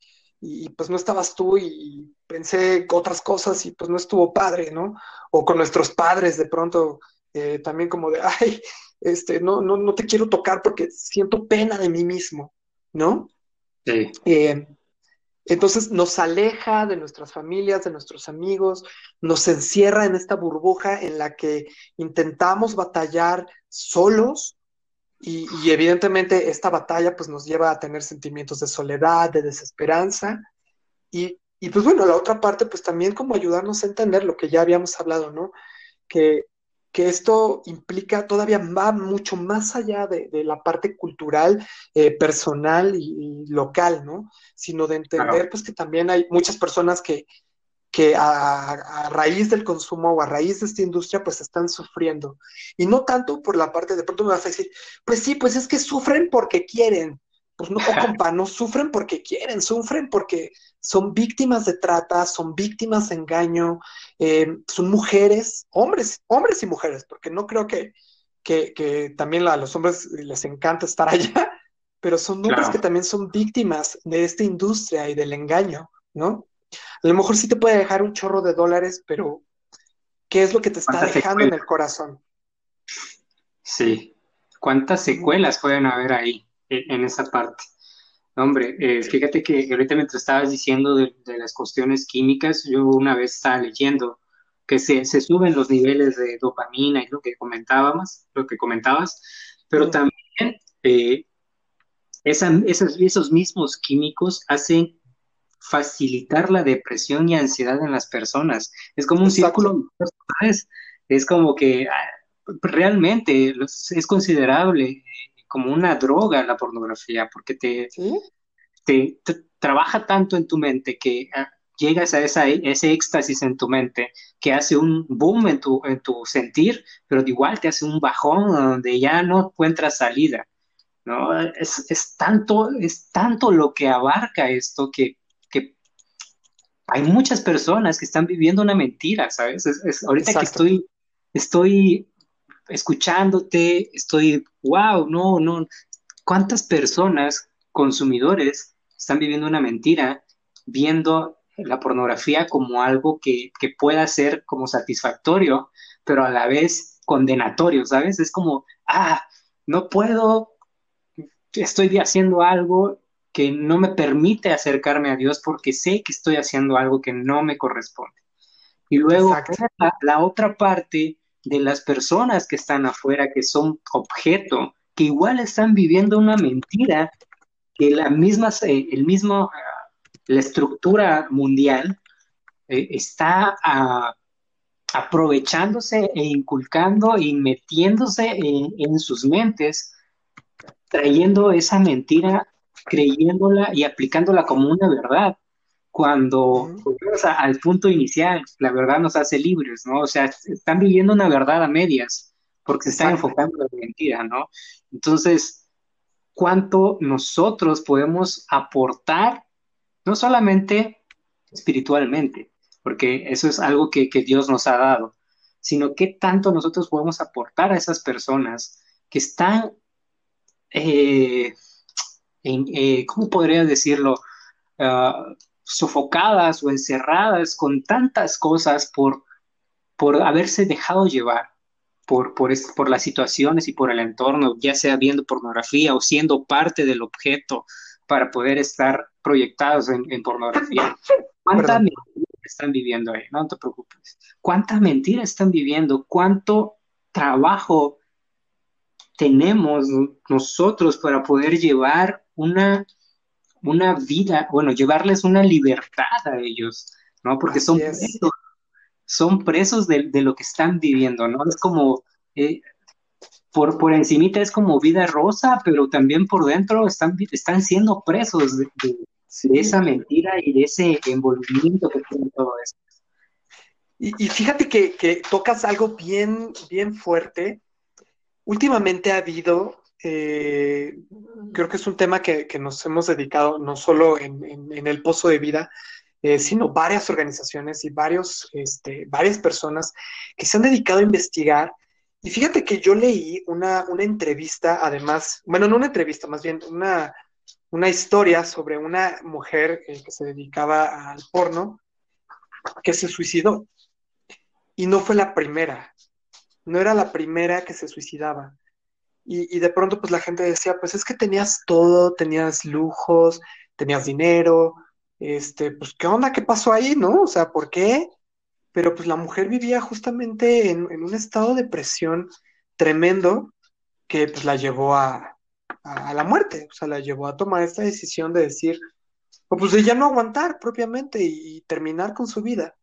pues no estabas tú y pensé otras cosas y pues no estuvo padre, ¿no? O con nuestros padres de pronto eh, también como de, ay, este, no, no, no te quiero tocar porque siento pena de mí mismo, ¿no? Sí. Eh, entonces nos aleja de nuestras familias, de nuestros amigos, nos encierra en esta burbuja en la que intentamos batallar solos y, evidentemente esta batalla pues nos lleva a tener sentimientos de soledad, de desesperanza. Y, pues bueno, la otra parte pues también como ayudarnos a entender lo que ya habíamos hablado, ¿no? Que, esto implica todavía va mucho más allá de, la parte cultural, eh, personal y, local, ¿no? Sino de entender pues que también hay muchas personas que, que a, raíz del consumo o a raíz de esta industria pues están sufriendo. Y no tanto por la parte de pronto me vas a decir, pues sí, pues es que sufren porque quieren. Pues no, compa, <laughs> no sufren porque quieren, sufren porque son víctimas de trata, son víctimas de engaño, eh, son mujeres, hombres, hombres y mujeres, porque no creo que, que, también a los hombres les encanta estar allá, <laughs> pero son hombres que también son víctimas de esta industria y del engaño, ¿no? A lo mejor sí te puede dejar un chorro de dólares, pero ¿qué es lo que te está dejando en el corazón? Sí. ¿Cuántas secuelas pueden haber ahí, en esa parte? Hombre, eh, fíjate que ahorita mientras estabas diciendo de, las cuestiones químicas, yo una vez estaba leyendo que se, suben los niveles de dopamina y lo que comentábamos, lo que comentabas, pero también eh, esos mismos químicos hacen facilitar la depresión y ansiedad en las personas. Es como un círculo, es como que ah, realmente es considerable como una droga la pornografía, porque te, te, trabaja tanto en tu mente que ah, llegas a esa, ese éxtasis en tu mente que hace un boom en tu, en tu sentir, pero igual te hace un bajón donde ya no encuentras salida. ¿no? Es, tanto, es tanto lo que abarca esto que, hay muchas personas que están viviendo una mentira, ¿sabes? ahorita que estoy, estoy escuchándote, estoy, wow, no, no, ¿cuántas personas, consumidores, están viviendo una mentira, viendo la pornografía como algo que, que pueda ser como satisfactorio, pero a la vez condenatorio, ¿sabes? Es como, ah, no puedo, estoy haciendo algo que no me permite acercarme a Dios porque sé que estoy haciendo algo que no me corresponde. Y luego la, otra parte de las personas que están afuera, que son objeto, que igual están viviendo una mentira, que la misma, eh, el mismo, la estructura mundial eh, está ah, aprovechándose e inculcando y metiéndose en, sus mentes, trayendo esa mentira, creyéndola y aplicándola como una verdad. Cuando volvemos al punto inicial, la verdad nos hace libres, ¿no? O sea, están viviendo una verdad a medias porque se están enfocando en la mentira, ¿no? Entonces, ¿cuánto nosotros podemos aportar, no solamente espiritualmente, porque eso es algo que, Dios nos ha dado, sino qué tanto nosotros podemos aportar a esas personas que están, eh, eh, ¿cómo podría decirlo? Ah, sofocadas o encerradas con tantas cosas por, por haberse dejado llevar por, por, por las situaciones y por el entorno, ya sea viendo pornografía o siendo parte del objeto para poder estar proyectados en, pornografía. ¿Cuánta están viviendo ahí, no te preocupes. ¿Cuánta mentira están viviendo? ¿Cuánto trabajo tenemos nosotros para poder llevar una, una vida, bueno, llevarles una libertad a ellos, ¿no? Porque son presos, son presos de, lo que están viviendo, ¿no? Es como, eh, por, por encimita es como vida rosa, pero también por dentro están, están siendo presos de, de esa mentira y de ese envolvimiento que tiene todo eso. Y, fíjate que, tocas algo bien, bien fuerte. Últimamente ha habido, eh, creo que es un tema que, nos hemos dedicado no solo en, el pozo de vida, eh, sino varias organizaciones y varios, este, varias personas que se han dedicado a investigar. Y fíjate que yo leí una, una entrevista, además, bueno, no una entrevista, más bien una, una historia sobre una mujer eh, que se dedicaba al porno que se suicidó. Y no fue la primera, no era la primera que se suicidaba. Y, de pronto pues la gente decía, pues es que tenías todo, tenías lujos, tenías dinero, este, pues qué onda, qué pasó ahí, ¿no? O sea, ¿por qué? Pero pues la mujer vivía justamente en, en un estado de presión tremendo que pues la llevó a, a, la muerte, o sea, la llevó a tomar esta decisión de decir, pues de ya no aguantar propiamente y, terminar con su vida.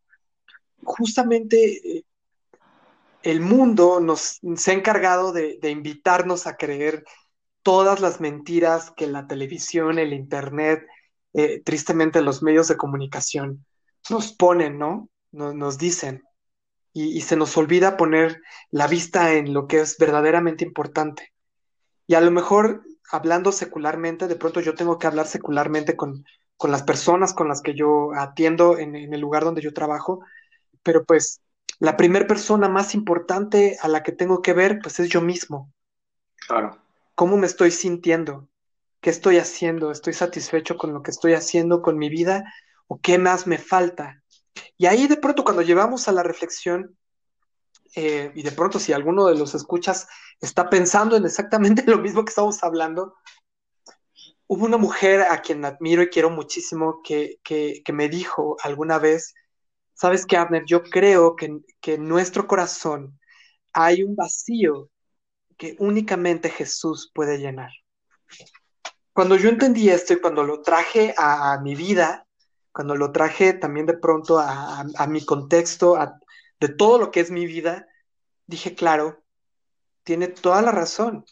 Justamente eh, el mundo nos se ha encargado de, invitarnos a creer todas las mentiras que la televisión, el internet, eh, tristemente los medios de comunicación nos ponen, ¿no? Nos, dicen. y, se nos olvida poner la vista en lo que es verdaderamente importante. Y a lo mejor hablando secularmente, de pronto yo tengo que hablar secularmente con, las personas con las que yo atiendo en, el lugar donde yo trabajo, pero pues la primera persona más importante a la que tengo que ver, pues es yo mismo. Claro. ¿Cómo me estoy sintiendo? ¿Qué estoy haciendo? ¿Estoy satisfecho con lo que estoy haciendo con mi vida? ¿O qué más me falta? Y ahí de pronto cuando llevamos a la reflexión, eh, y de pronto si alguno de los escuchas está pensando en exactamente <laughs> lo mismo que estamos hablando, hubo una mujer a quien admiro y quiero muchísimo que, me dijo alguna vez, sabes qué, Abner, yo creo que, que en nuestro corazón hay un vacío que únicamente Jesús puede llenar. Cuando yo entendí esto y cuando lo traje a, mi vida, cuando lo traje también de pronto a, mi contexto, de todo lo que es mi vida, dije, claro, tiene toda la razón.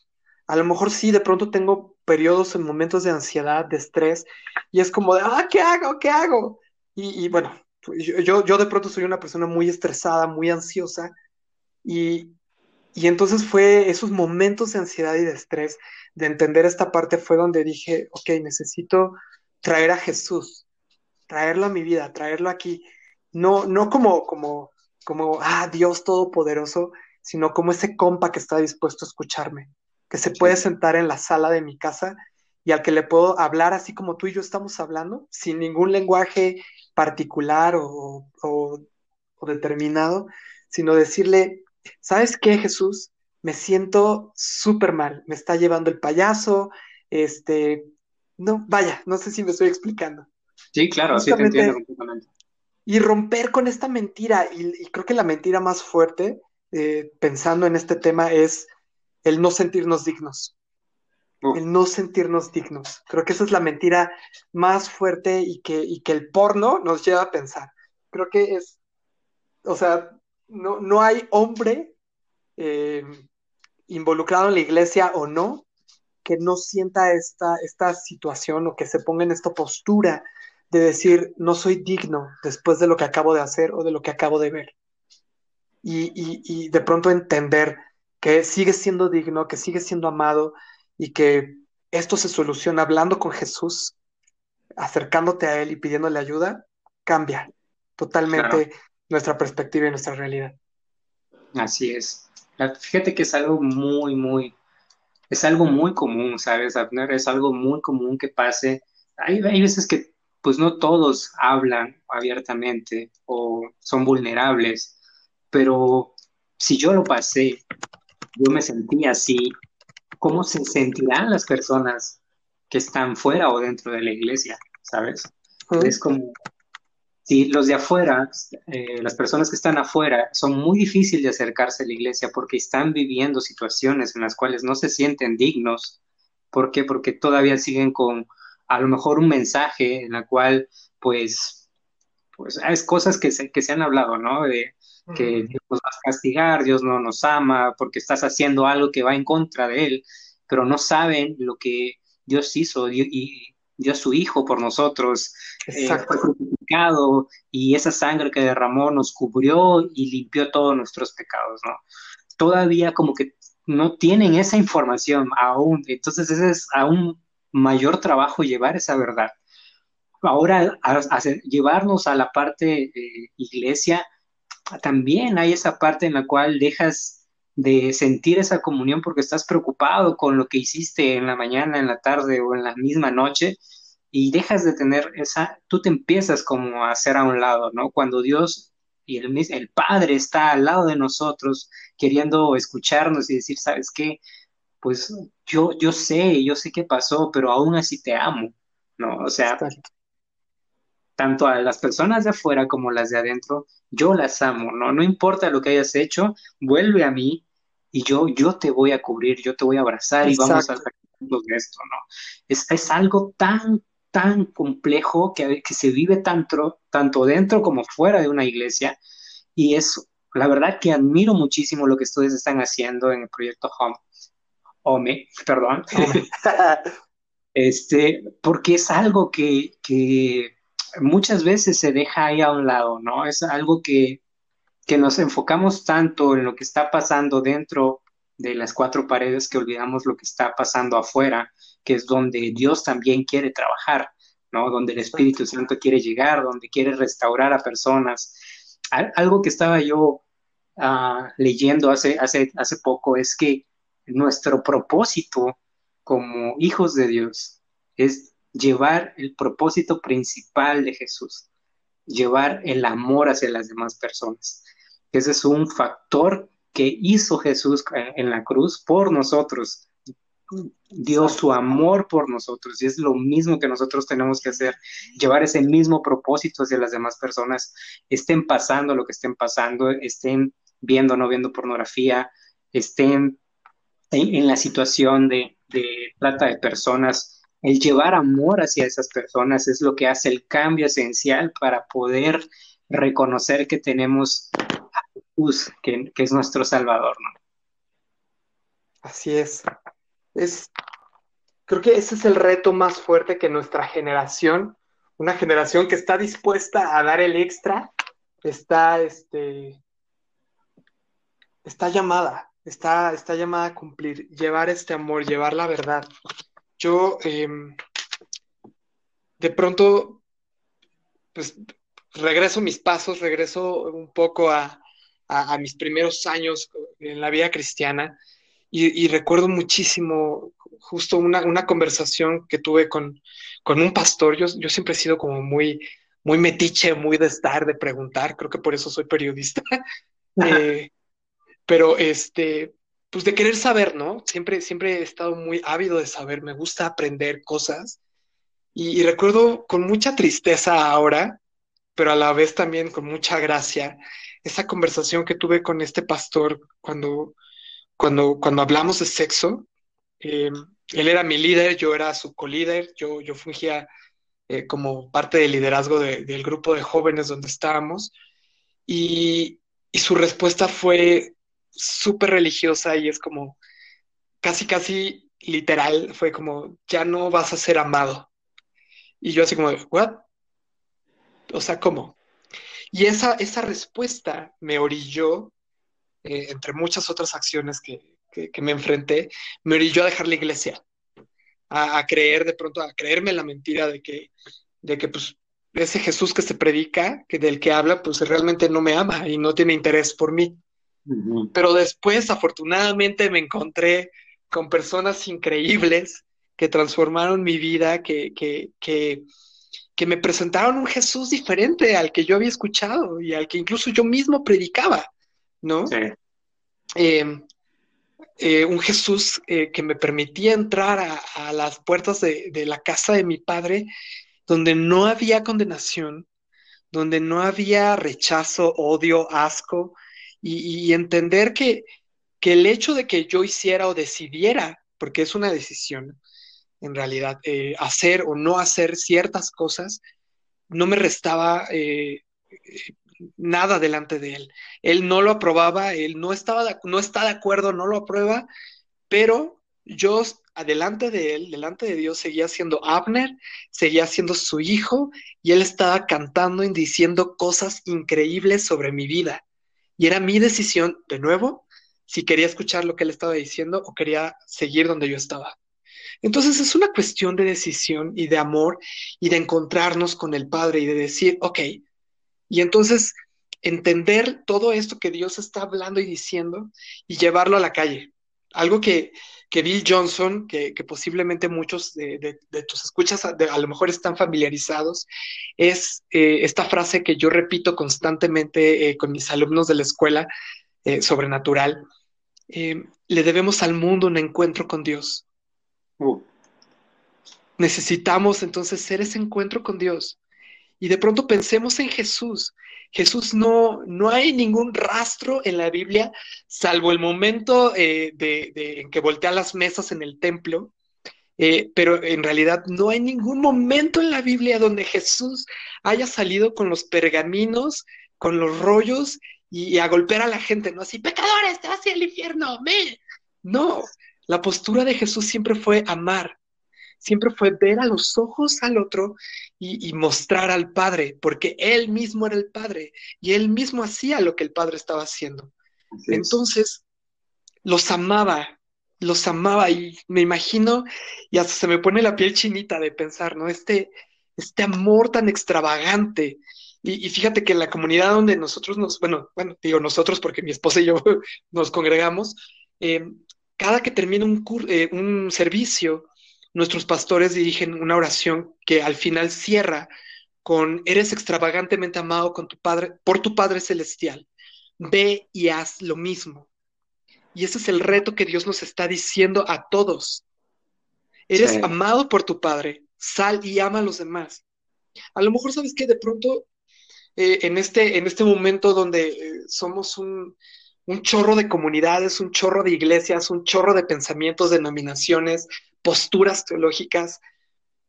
A lo mejor sí, de pronto tengo periodos en momentos de ansiedad, de estrés, y es como de, ah, ¿qué hago? ¿Qué hago? Y, bueno, yo, yo de pronto soy una persona muy estresada, muy ansiosa, y, y entonces fue esos momentos de ansiedad y de estrés, de entender esta parte, fue donde dije, ok, necesito traer a Jesús, traerlo a mi vida, traerlo aquí, no, no como, como, como, ah, Dios Todopoderoso, sino como ese compa que está dispuesto a escucharme, que se puede sentar en la sala de mi casa y al que le puedo hablar así como tú y yo estamos hablando, sin ningún lenguaje particular o, o, determinado, sino decirle, ¿sabes qué, Jesús? Me siento súper mal, me está llevando el payaso, este, no, vaya, no sé si me estoy explicando. Sí, claro, sí te entiendo Y romper con esta mentira, y, creo que la mentira más fuerte, eh, pensando en este tema, es el no sentirnos dignos el no sentirnos dignos. Creo que esa es la mentira más fuerte y que, que el porno nos lleva a pensar. Creo que es, o sea, no, no hay hombre eh, involucrado en la iglesia o no que no sienta esta, esta situación o que se ponga en esta postura de decir, no soy digno después de lo que acabo de hacer o de lo que acabo de ver. Y, y, y de pronto entender que sigue siendo digno, que sigue siendo amado, y que esto se soluciona hablando con Jesús, acercándote a Él y pidiéndole ayuda, cambia totalmente nuestra perspectiva y nuestra realidad. Así es. Fíjate que es algo muy, muy, es algo muy común, ¿sabes, Abner? Es algo muy común que pase. Hay, hay veces que, pues, no todos hablan abiertamente o son vulnerables, pero si yo lo pasé, yo me sentí así, cómo se sentirán las personas que están fuera o dentro de la iglesia, ¿sabes? Es como si los de afuera, eh, las personas que están afuera, son muy difíciles de acercarse a la iglesia porque están viviendo situaciones en las cuales no se sienten dignos. ¿Por qué? Porque todavía siguen con a lo mejor un mensaje en la cual, pues, pues es cosas que se, que se han hablado, ¿no? De, que Dios nos va a castigar, Dios no nos ama, porque estás haciendo algo que va en contra de Él, pero no saben lo que Dios hizo y dio su Hijo por nosotros, eh, fue crucificado y esa sangre que derramó nos cubrió y limpió todos nuestros pecados, ¿no? Todavía como que no tienen esa información aún, entonces ese es aún mayor trabajo llevar esa verdad. Ahora, llevarnos a la parte eh, iglesia, también hay esa parte en la cual dejas de sentir esa comunión porque estás preocupado con lo que hiciste en la mañana, en la tarde o en la misma noche y dejas de tener esa, tú te empiezas como a hacer a un lado, ¿no? Cuando Dios y el, el Padre está al lado de nosotros queriendo escucharnos y decir, ¿sabes qué? Pues yo, yo sé, yo sé qué pasó, pero aún así te amo, ¿no? O sea, tanto a las personas de afuera como las de adentro, yo las amo, ¿no? No importa lo que hayas hecho, vuelve a mí y yo, yo te voy a cubrir, yo te voy a abrazar y vamos a sacar de esto, ¿no? Es, es algo tan, tan complejo que, que se vive tanto, tanto dentro como fuera de una iglesia y es, la verdad que admiro muchísimo lo que ustedes están haciendo en el proyecto Home, Home, perdón, <laughs> este, porque es algo que, que muchas veces se deja ahí a un lado, ¿no? Es algo que, que nos enfocamos tanto en lo que está pasando dentro de las cuatro paredes que olvidamos lo que está pasando afuera, que es donde Dios también quiere trabajar, ¿no? Donde el Espíritu Santo quiere llegar, donde quiere restaurar a personas. Algo que estaba yo uh, leyendo hace, hace, hace poco es que nuestro propósito como hijos de Dios es llevar el propósito principal de Jesús, llevar el amor hacia las demás personas. Ese es un factor que hizo Jesús en la cruz por nosotros. Dio su amor por nosotros y es lo mismo que nosotros tenemos que hacer, llevar ese mismo propósito hacia las demás personas, estén pasando lo que estén pasando, estén viendo o no viendo pornografía, estén en, la situación de, de trata de personas, el llevar amor hacia esas personas es lo que hace el cambio esencial para poder reconocer que tenemos a Jesús, que, es nuestro Salvador. Así es. Es, creo que ese es el reto más fuerte que nuestra generación, una generación que está dispuesta a dar el extra, está, este, está llamada, está, está llamada a cumplir, llevar este amor, llevar la verdad. Yo em, de pronto, pues regreso mis pasos, regreso un poco a, mis primeros años en la vida cristiana y, recuerdo muchísimo justo una, conversación que tuve con, un pastor. Yo, yo siempre he sido como muy, muy metiche, muy de estar, de preguntar, creo que por eso soy periodista. Eh, pero este, pues de querer saber, ¿no? Siempre, siempre he estado muy ávido de saber, me gusta aprender cosas. Y, recuerdo con mucha tristeza ahora, pero a la vez también con mucha gracia, esa conversación que tuve con este pastor cuando, cuando, cuando hablamos de sexo. Eh, él era mi líder, yo era su co-líder, yo, yo fungía eh, como parte del liderazgo del grupo de jóvenes donde estábamos. Y, y su respuesta fue súper religiosa y es como casi, casi literal, fue como, ya no vas a ser amado. Y yo así como, ¿what? O sea, ¿cómo? Y esa, esa respuesta me orilló, eh, entre muchas otras acciones que, me enfrenté, me orilló a dejar la iglesia, a, creer de pronto, a creerme la mentira de que, de que pues ese Jesús que se predica, que del que habla, pues realmente no me ama y no tiene interés por mí. Pero después, afortunadamente, me encontré con personas increíbles que transformaron mi vida, que, que, que, que, me presentaron un Jesús diferente al que yo había escuchado y al que incluso yo mismo predicaba, ¿no? Sí. Em, eh, un Jesús eh, que me permitía entrar a, a las puertas de, de, la casa de mi padre, donde no había condenación, donde no había rechazo, odio, asco, y, entender que, el hecho de que yo hiciera o decidiera, porque es una decisión en realidad, eh, hacer o no hacer ciertas cosas, no me restaba eh, nada delante de él. Él no lo aprobaba, él no, estaba no está de acuerdo, no lo aprueba, pero yo adelante de él, delante de Dios, seguía siendo Abner, seguía siendo su hijo, y él estaba cantando y diciendo cosas increíbles sobre mi vida. Y era mi decisión, de nuevo, si quería escuchar lo que él estaba diciendo o quería seguir donde yo estaba. Entonces es una cuestión de decisión y de amor y de encontrarnos con el Padre y de decir, ok, y entonces entender todo esto que Dios está hablando y diciendo y llevarlo a la calle. Algo que, que Bill Johnson, que, posiblemente muchos de, tus escuchas a, lo mejor están familiarizados, es eh, esta frase que yo repito constantemente eh, con mis alumnos de la escuela eh, sobrenatural. le debemos al mundo un encuentro con Dios. Uh. Necesitamos entonces ser ese encuentro con Dios. Y de pronto pensemos en Jesús. Jesús no, no hay ningún rastro en la Biblia, salvo el momento eh, de, en que voltea las mesas en el templo, eh, pero en realidad no hay ningún momento en la Biblia donde Jesús haya salido con los pergaminos, con los rollos y, a golpear a la gente, ¿no? Así, pecadores, te vas al infierno, me. No, la postura de Jesús siempre fue amar, siempre fue ver a los ojos al otro y, mostrar al Padre, porque Él mismo era el Padre y Él mismo hacía lo que el Padre estaba haciendo. Entonces, los amaba, los amaba y me imagino, y hasta se me pone la piel chinita de pensar, ¿no? Este, este amor tan extravagante. Y, fíjate que en la comunidad donde nosotros nos, bueno, bueno, digo nosotros porque mi esposa y yo <laughs> nos congregamos, eh, cada que termina un, eh, un servicio, nuestros pastores dirigen una oración que al final cierra con eres extravagantemente amado con tu padre, por tu Padre celestial. Ve y haz lo mismo. Y ese es el reto que Dios nos está diciendo a todos. Eres amado por tu Padre, sal y ama a los demás. A lo mejor sabes que de pronto eh, en, este, en este momento donde eh, somos un, un chorro de comunidades, un chorro de iglesias, un chorro de pensamientos, denominaciones, posturas teológicas.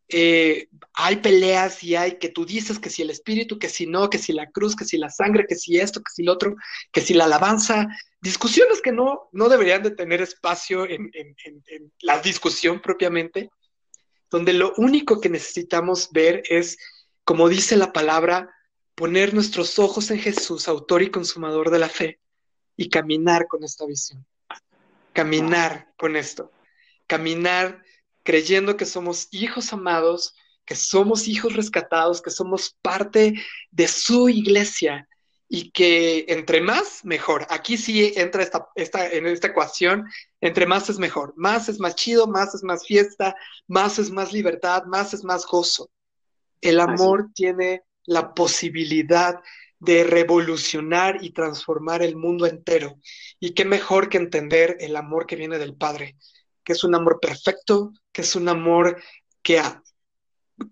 Eh, hay peleas y hay que tú dices que si el espíritu, que si no, que si la cruz, que si la sangre, que si esto, que si lo otro, que si la alabanza, discusiones que no, no deberían de tener espacio en, en la discusión propiamente, donde lo único que necesitamos ver es, como dice la palabra, poner nuestros ojos en Jesús, autor y consumador de la fe, y caminar con esta visión. caminar con esto, caminar creyendo que somos hijos amados, que somos hijos rescatados, que somos parte de su iglesia y que entre más, mejor. Aquí sí entra esta, esta, en esta ecuación, entre más es mejor. Más es más chido, más es más fiesta, más es más libertad, más es más gozo. El amor tiene la posibilidad de revolucionar y transformar el mundo entero. Y qué mejor que entender el amor que viene del Padre, que es un amor perfecto, que es un amor que,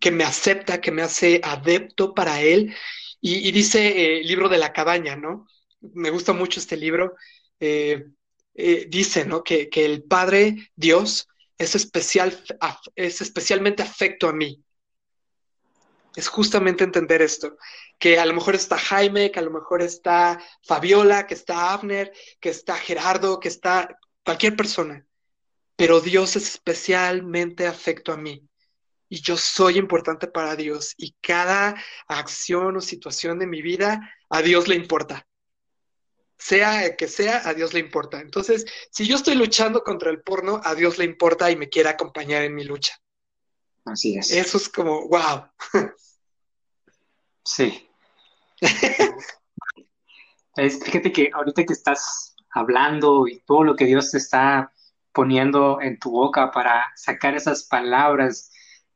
que me acepta, que me hace adepto para Él. Y, dice eh, el libro de la cabaña, ¿no? Me gusta mucho este libro. Eh, eh, dice, ¿no? Que, que, el Padre Dios es, especial, es especialmente afecto a mí. Es justamente entender esto, que a lo mejor está Jaime, que a lo mejor está Fabiola, que está Abner, que está Gerardo, que está cualquier persona, pero Dios es especialmente afecto a mí y yo soy importante para Dios y cada acción o situación de mi vida a Dios le importa. Sea que sea, a Dios le importa. Entonces, si yo estoy luchando contra el porno, a Dios le importa y me quiere acompañar en mi lucha. Así es. Eso es como, wow. <laughs> Sí. <laughs> fíjate que ahorita que estás hablando y todo lo que Dios te está poniendo en tu boca para sacar esas palabras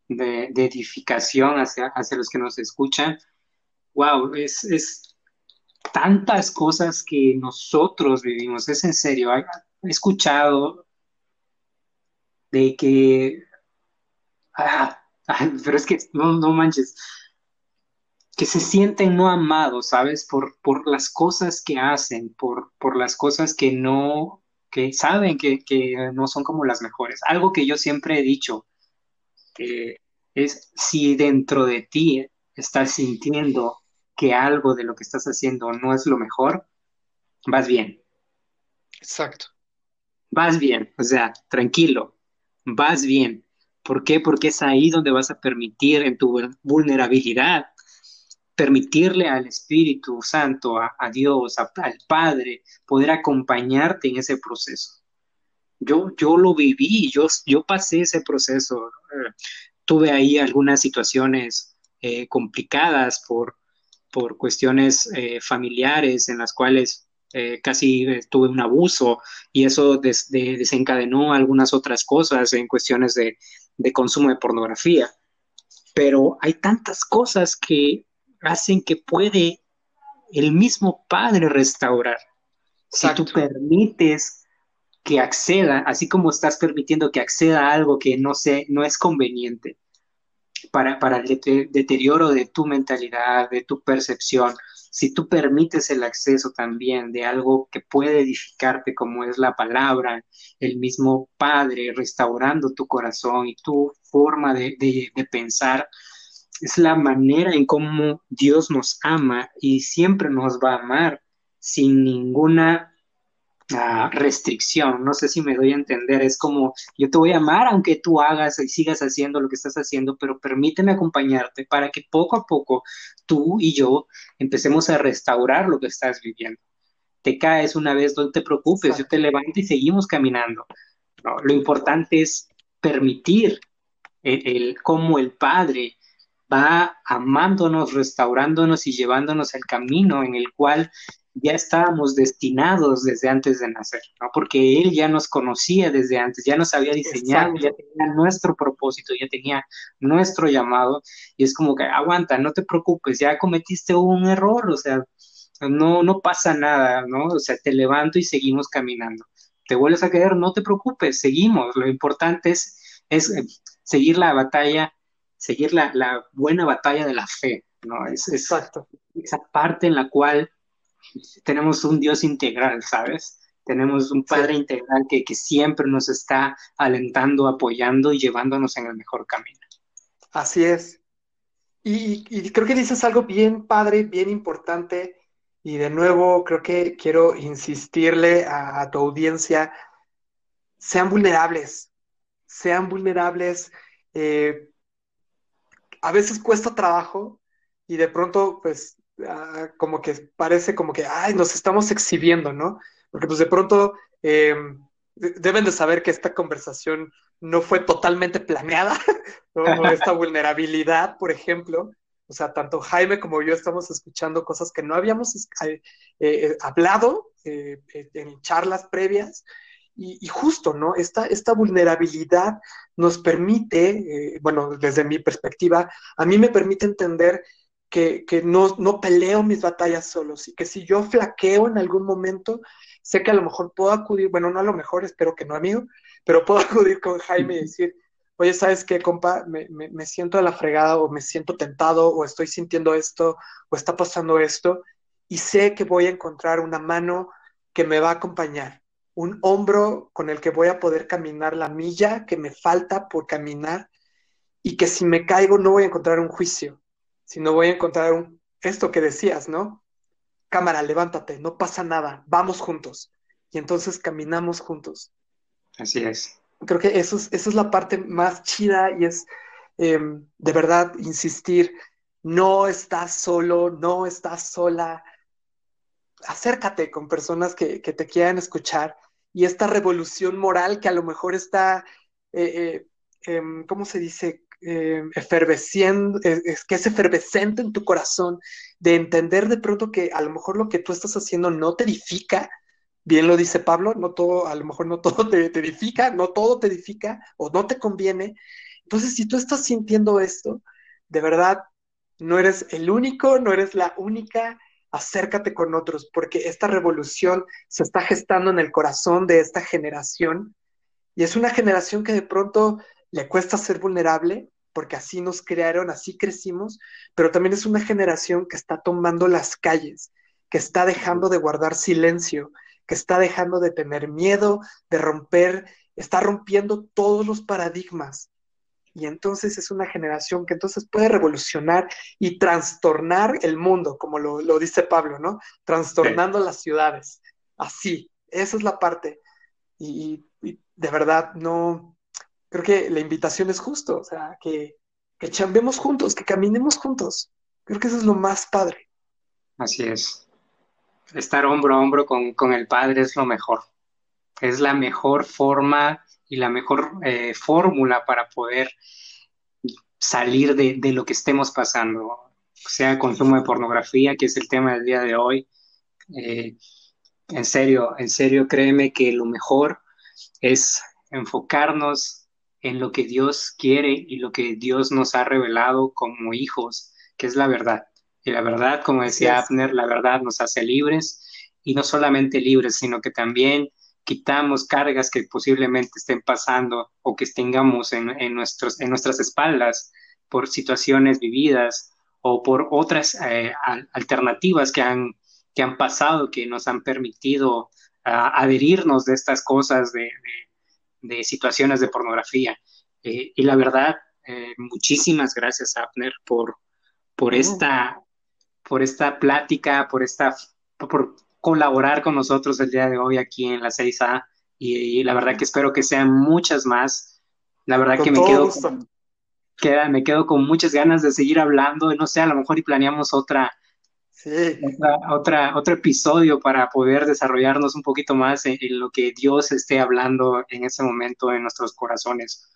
de, edificación hacia, hacia, los que nos escuchan, wow, es, es, tantas cosas que nosotros vivimos, es en serio, he escuchado de que, ah, pero es que no, no manches, que se sienten no amados, ¿sabes? Por, por las cosas que hacen, por, por las cosas que no, que saben que, no son como las mejores. Algo que yo siempre he dicho es si dentro de ti estás sintiendo que algo de lo que estás haciendo no es lo mejor, vas bien. Exacto. Vas bien, o sea, tranquilo, vas bien. ¿Por qué? Porque es ahí donde vas a permitir en tu vulnerabilidad permitirle al Espíritu Santo, a, Dios, al Padre, poder acompañarte en ese proceso. Yo, yo lo viví, yo, yo pasé ese proceso. tuve ahí algunas situaciones eh, complicadas por, por cuestiones eh, familiares en las cuales eh, casi tuve un abuso y eso desencadenó algunas otras cosas en cuestiones de consumo de pornografía. Pero hay tantas cosas que hacen que puede el mismo Padre restaurar. Si tú permites que acceda, así como estás permitiendo que acceda a algo que no, sé, no es conveniente para, para el deterioro de tu mentalidad, de tu percepción, si tú permites el acceso también de algo que puede edificarte como es la palabra, el mismo Padre restaurando tu corazón y tu forma de, de pensar, es la manera en cómo Dios nos ama y siempre nos va a amar sin ninguna ah, restricción. No sé si me doy a entender. Es como yo te voy a amar aunque tú hagas y sigas haciendo lo que estás haciendo, pero permíteme acompañarte para que poco a poco tú y yo empecemos a restaurar lo que estás viviendo. Te caes una vez, no te preocupes, yo te levanto y seguimos caminando. lo importante es permitir el, cómo el Padre va amándonos, restaurándonos y llevándonos el camino en el cual ya estábamos destinados desde antes de nacer, ¿no? Porque Él ya nos conocía desde antes, ya nos había diseñado, ya tenía nuestro propósito, ya tenía nuestro llamado, y es como que, aguanta, no te preocupes, ya cometiste un error, o sea, no, no pasa nada, ¿no? O sea, te levanto y seguimos caminando. Te vuelves a caer, no te preocupes, seguimos, lo importante es, es eh, seguir la batalla seguir la, buena batalla de la fe, ¿no? Es, Exacto. esa parte en la cual tenemos un Dios integral, ¿sabes? Tenemos un Padre integral que, siempre nos está alentando, apoyando y llevándonos en el mejor camino. Así es. Y, creo que dices algo bien padre, bien importante. Y de nuevo, creo que quiero insistirle a tu audiencia, sean vulnerables, sean vulnerables. Eh, a veces cuesta trabajo y de pronto, pues, ah, como que parece como que, ay, nos estamos exhibiendo, ¿no? Porque pues de pronto em, deben de saber que esta conversación no fue totalmente planeada, <laughs> ¿no? esta <laughs> vulnerabilidad, por ejemplo. O sea, tanto Jaime como yo estamos escuchando cosas que no habíamos eh, eh, hablado eh, en charlas previas. Y, justo, ¿no? Esta, esta vulnerabilidad nos permite, bueno, desde mi perspectiva, a mí me permite entender que, que no, no, peleo mis batallas solos y que si yo flaqueo en algún momento, sé que a lo mejor puedo acudir, bueno, no a lo mejor, espero que no, amigo, pero puedo <laughs> acudir con Jaime y decir, oye, ¿sabes qué, compa? Me, me, siento a la fregada o me siento tentado o estoy sintiendo esto o está pasando esto y sé que voy a encontrar una mano que me va a acompañar, un hombro con el que voy a poder caminar la milla que me falta por caminar y que si me caigo no voy a encontrar un juicio, sino voy a encontrar un, esto que decías, ¿no? Cámara, levántate, no pasa nada, vamos juntos. Y entonces caminamos juntos. Así es. Creo que eso es, es la parte más chida y es em, de verdad insistir, no estás solo, no estás sola. Acércate con personas que, te quieran escuchar y esta revolución moral que a lo mejor está, eh, eh, em, ¿cómo se dice? Eh, es que es efervescente en tu corazón, de entender de pronto que a lo mejor lo que tú estás haciendo no te edifica, bien lo dice Pablo, no todo, a lo mejor no todo te, edifica, no todo te edifica o no te conviene. Entonces, si tú estás sintiendo esto, de verdad, no eres el único, no eres la única, acércate con otros, porque esta revolución se está gestando en el corazón de esta generación y es una generación que de pronto le cuesta ser vulnerable, porque así nos crearon, así crecimos, pero también es una generación que está tomando las calles, que está dejando de guardar silencio, que está dejando de tener miedo, de romper, está rompiendo todos los paradigmas. Y entonces es una generación que entonces puede revolucionar y trastornar el mundo, como lo, dice Pablo, ¿no? Trastornando las ciudades. Así, esa es la parte. Y, de verdad, no, creo que la invitación es justo, o sea, que, que chambemos juntos, que caminemos juntos. Creo que eso es lo más padre. Así es estar hombro a hombro con, el Padre es lo mejor. Es la mejor forma y la mejor eh, fórmula para poder salir de, lo que estemos pasando, sea consumo de pornografía, que es el tema del día de hoy. Eh, en serio, en serio, créeme que lo mejor es enfocarnos en lo que Dios quiere y lo que Dios nos ha revelado como hijos, que es la verdad. Y la verdad, como decía Abner, la verdad nos hace libres y no solamente libres, sino que también quitamos cargas que posiblemente estén pasando o que tengamos en, nuestros, en nuestras espaldas por situaciones vividas o por otras eh, alternativas que han, que han pasado, que nos han permitido ah, adherirnos de estas cosas, de, situaciones de pornografía. Eh, y la verdad, eh, muchísimas gracias, Abner, por, por esta por esta plática, por esta, por colaborar con nosotros el día de hoy aquí en la 6A y, la verdad que espero que sean muchas más. La verdad que me quedo, con, me quedo con muchas ganas de seguir hablando, no sé, a lo mejor y planeamos otra, otra, otro episodio para poder desarrollarnos un poquito más en, lo que Dios esté hablando en ese momento en nuestros corazones.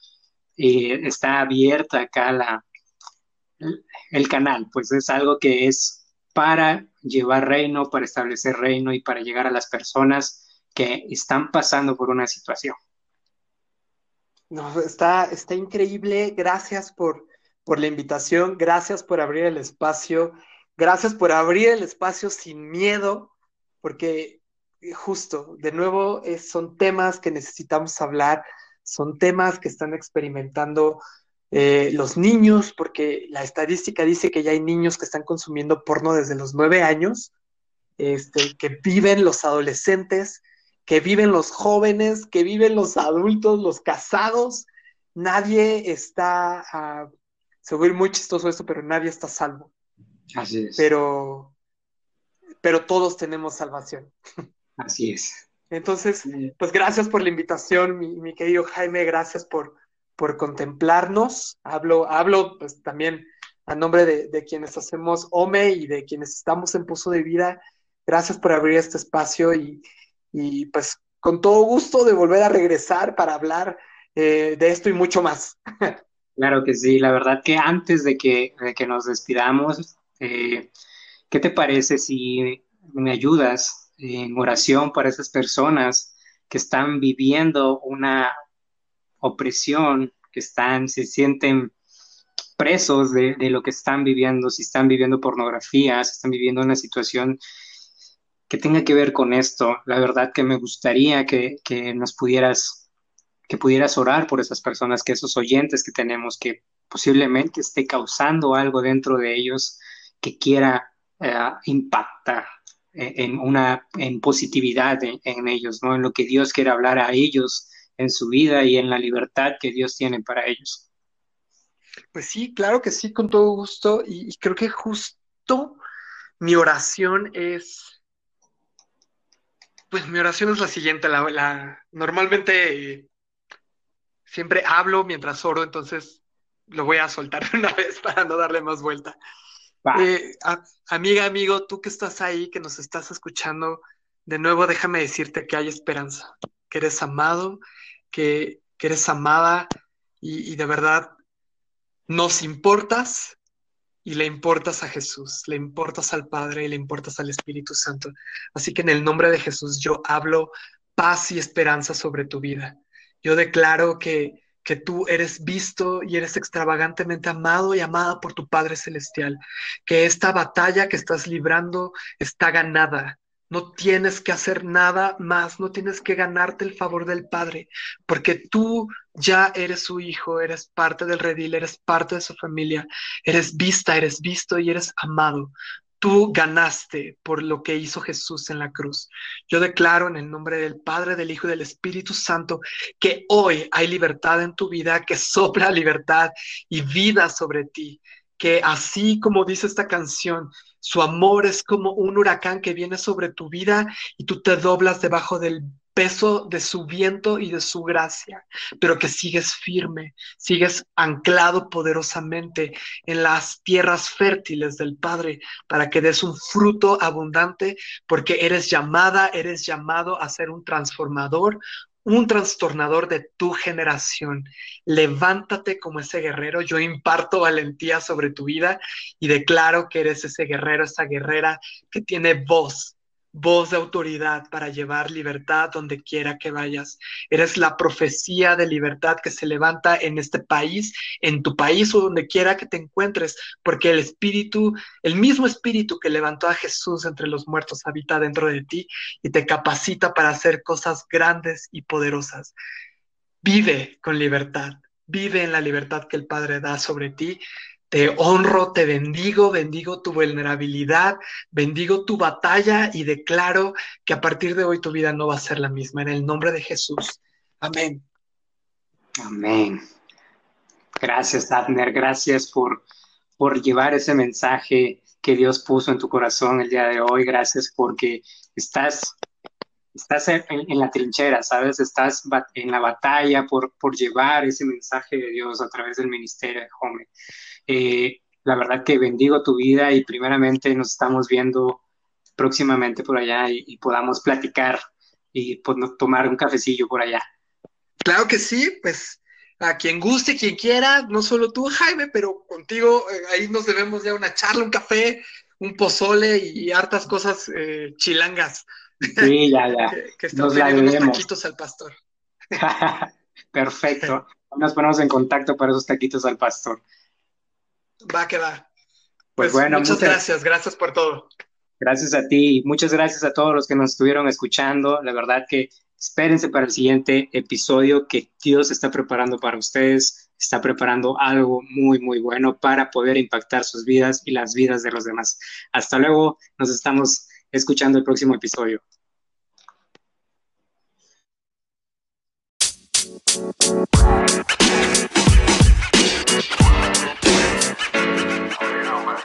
está abierta acá la, el canal, pues es algo que es para llevar reino, para establecer reino y para llegar a las personas que están pasando por una situación. No, está, está increíble. Gracias por, por la invitación, gracias por abrir el espacio, gracias por abrir el espacio sin miedo, porque eh, justo, de nuevo, son temas que necesitamos hablar, son temas que están experimentando eh, los niños, porque la estadística dice que ya hay niños que están consumiendo porno desde los nueve años, este, que viven los adolescentes, que viven los jóvenes, que viven los adultos, los casados. Nadie está, uh, se ve muy chistoso esto, pero nadie está salvo. Así es. Pero, pero todos tenemos salvación. Así es. Entonces, pues gracias por la invitación, mi querido Jaime, gracias por, por contemplarnos. Hablo, hablo pues también a nombre de, quienes hacemos OME y de quienes estamos en Pozo de Vida. Gracias por abrir este espacio y, y pues con todo gusto de volver a regresar para hablar eh, de esto y mucho más. <laughs> Claro que sí, la verdad que antes de que, que nos despidamos, eh, ¿qué te parece si me ayudas en oración para esas personas que están viviendo una opresión, que están, se sienten presos de, lo que están viviendo, si están viviendo pornografía, si están viviendo una situación que tenga que ver con esto. La verdad que me gustaría que, nos pudieras, que pudieras orar por esas personas, que esos oyentes que tenemos, que posiblemente esté causando algo dentro de ellos que quiera eh, impactar en una en positividad en, ellos, ¿no? En lo que Dios quiere hablar a ellos en su vida y en la libertad que Dios tiene para ellos. Pues sí, claro que sí, con todo gusto. Y, creo que justo mi oración es, pues mi oración es la siguiente. La, normalmente siempre hablo mientras oro, entonces lo voy a soltar <laughs> una vez para no darle más vuelta. Eh, amiga, amigo, tú que estás ahí, que nos estás escuchando, de nuevo déjame decirte que hay esperanza, que eres amado, que, eres amada y, de verdad nos importas y le importas a Jesús, le importas al Padre y le importas al Espíritu Santo. Así que en el nombre de Jesús yo hablo paz y esperanza sobre tu vida. Yo declaro que que tú eres visto y eres extravagantemente amado y amada por tu Padre Celestial, que esta batalla que estás librando está ganada. No tienes que hacer nada más, no tienes que ganarte el favor del Padre, porque tú ya eres su hijo, eres parte del redil, eres parte de su familia, eres vista, eres visto y eres amado tú ganaste por lo que hizo Jesús en la cruz. Yo declaro en el nombre del Padre, del Hijo y del Espíritu Santo que hoy hay libertad en tu vida, que sopla libertad y vida sobre ti, que así como dice esta canción, su amor es como un huracán que viene sobre tu vida y tú te doblas debajo del peso de su viento y de su gracia, pero que sigues firme, sigues anclado poderosamente en las tierras fértiles del Padre para que des un fruto abundante, porque eres llamada, eres llamado a ser un transformador, un trastornador de tu generación. Levántate como ese guerrero. Yo imparto valentía sobre tu vida y declaro que eres ese guerrero, esa guerrera que tiene voz, voz de autoridad para llevar libertad donde quiera que vayas. Eres la profecía de libertad que se levanta en este país, en tu país o donde quiera que te encuentres, porque el espíritu, el mismo espíritu que levantó a Jesús entre los muertos habita dentro de ti y te capacita para hacer cosas grandes y poderosas. Vive con libertad. Vive en la libertad que el Padre da sobre ti te honro, te bendigo, bendigo tu vulnerabilidad, bendigo tu batalla y declaro que a partir de hoy tu vida no va a ser la misma. En el nombre de Jesús. Amén. Amén. Gracias, Abner. Gracias por, por llevar ese mensaje que Dios puso en tu corazón el día de hoy. Gracias porque estás, estás en, la trinchera, ¿sabes? Estás en la batalla por, por llevar ese mensaje de Dios a través del ministerio de Home. Eh, la verdad que bendigo tu vida y primeramente nos estamos viendo próximamente por allá y, podamos platicar y pues, tomar un cafecillo por allá. Claro que sí, pues a quien guste, quien quiera, no solo tú, Jaime, pero contigo eh, ahí nos debemos ya una charla, un café, un pozole y, hartas cosas eh, chilangas. Sí, ya, ya. <laughs> que, estamos unos taquitos al pastor. <laughs> Perfecto. Nos ponemos en contacto para esos taquitos al pastor. Va que va. Pues, pues bueno, muchas, gracias, gracias por todo. Gracias a ti y muchas gracias a todos los que nos estuvieron escuchando. La verdad que espérense para el siguiente episodio que Dios está preparando para ustedes. Está preparando algo muy, muy bueno para poder impactar sus vidas y las vidas de los demás. Hasta luego, nos estamos escuchando el próximo episodio.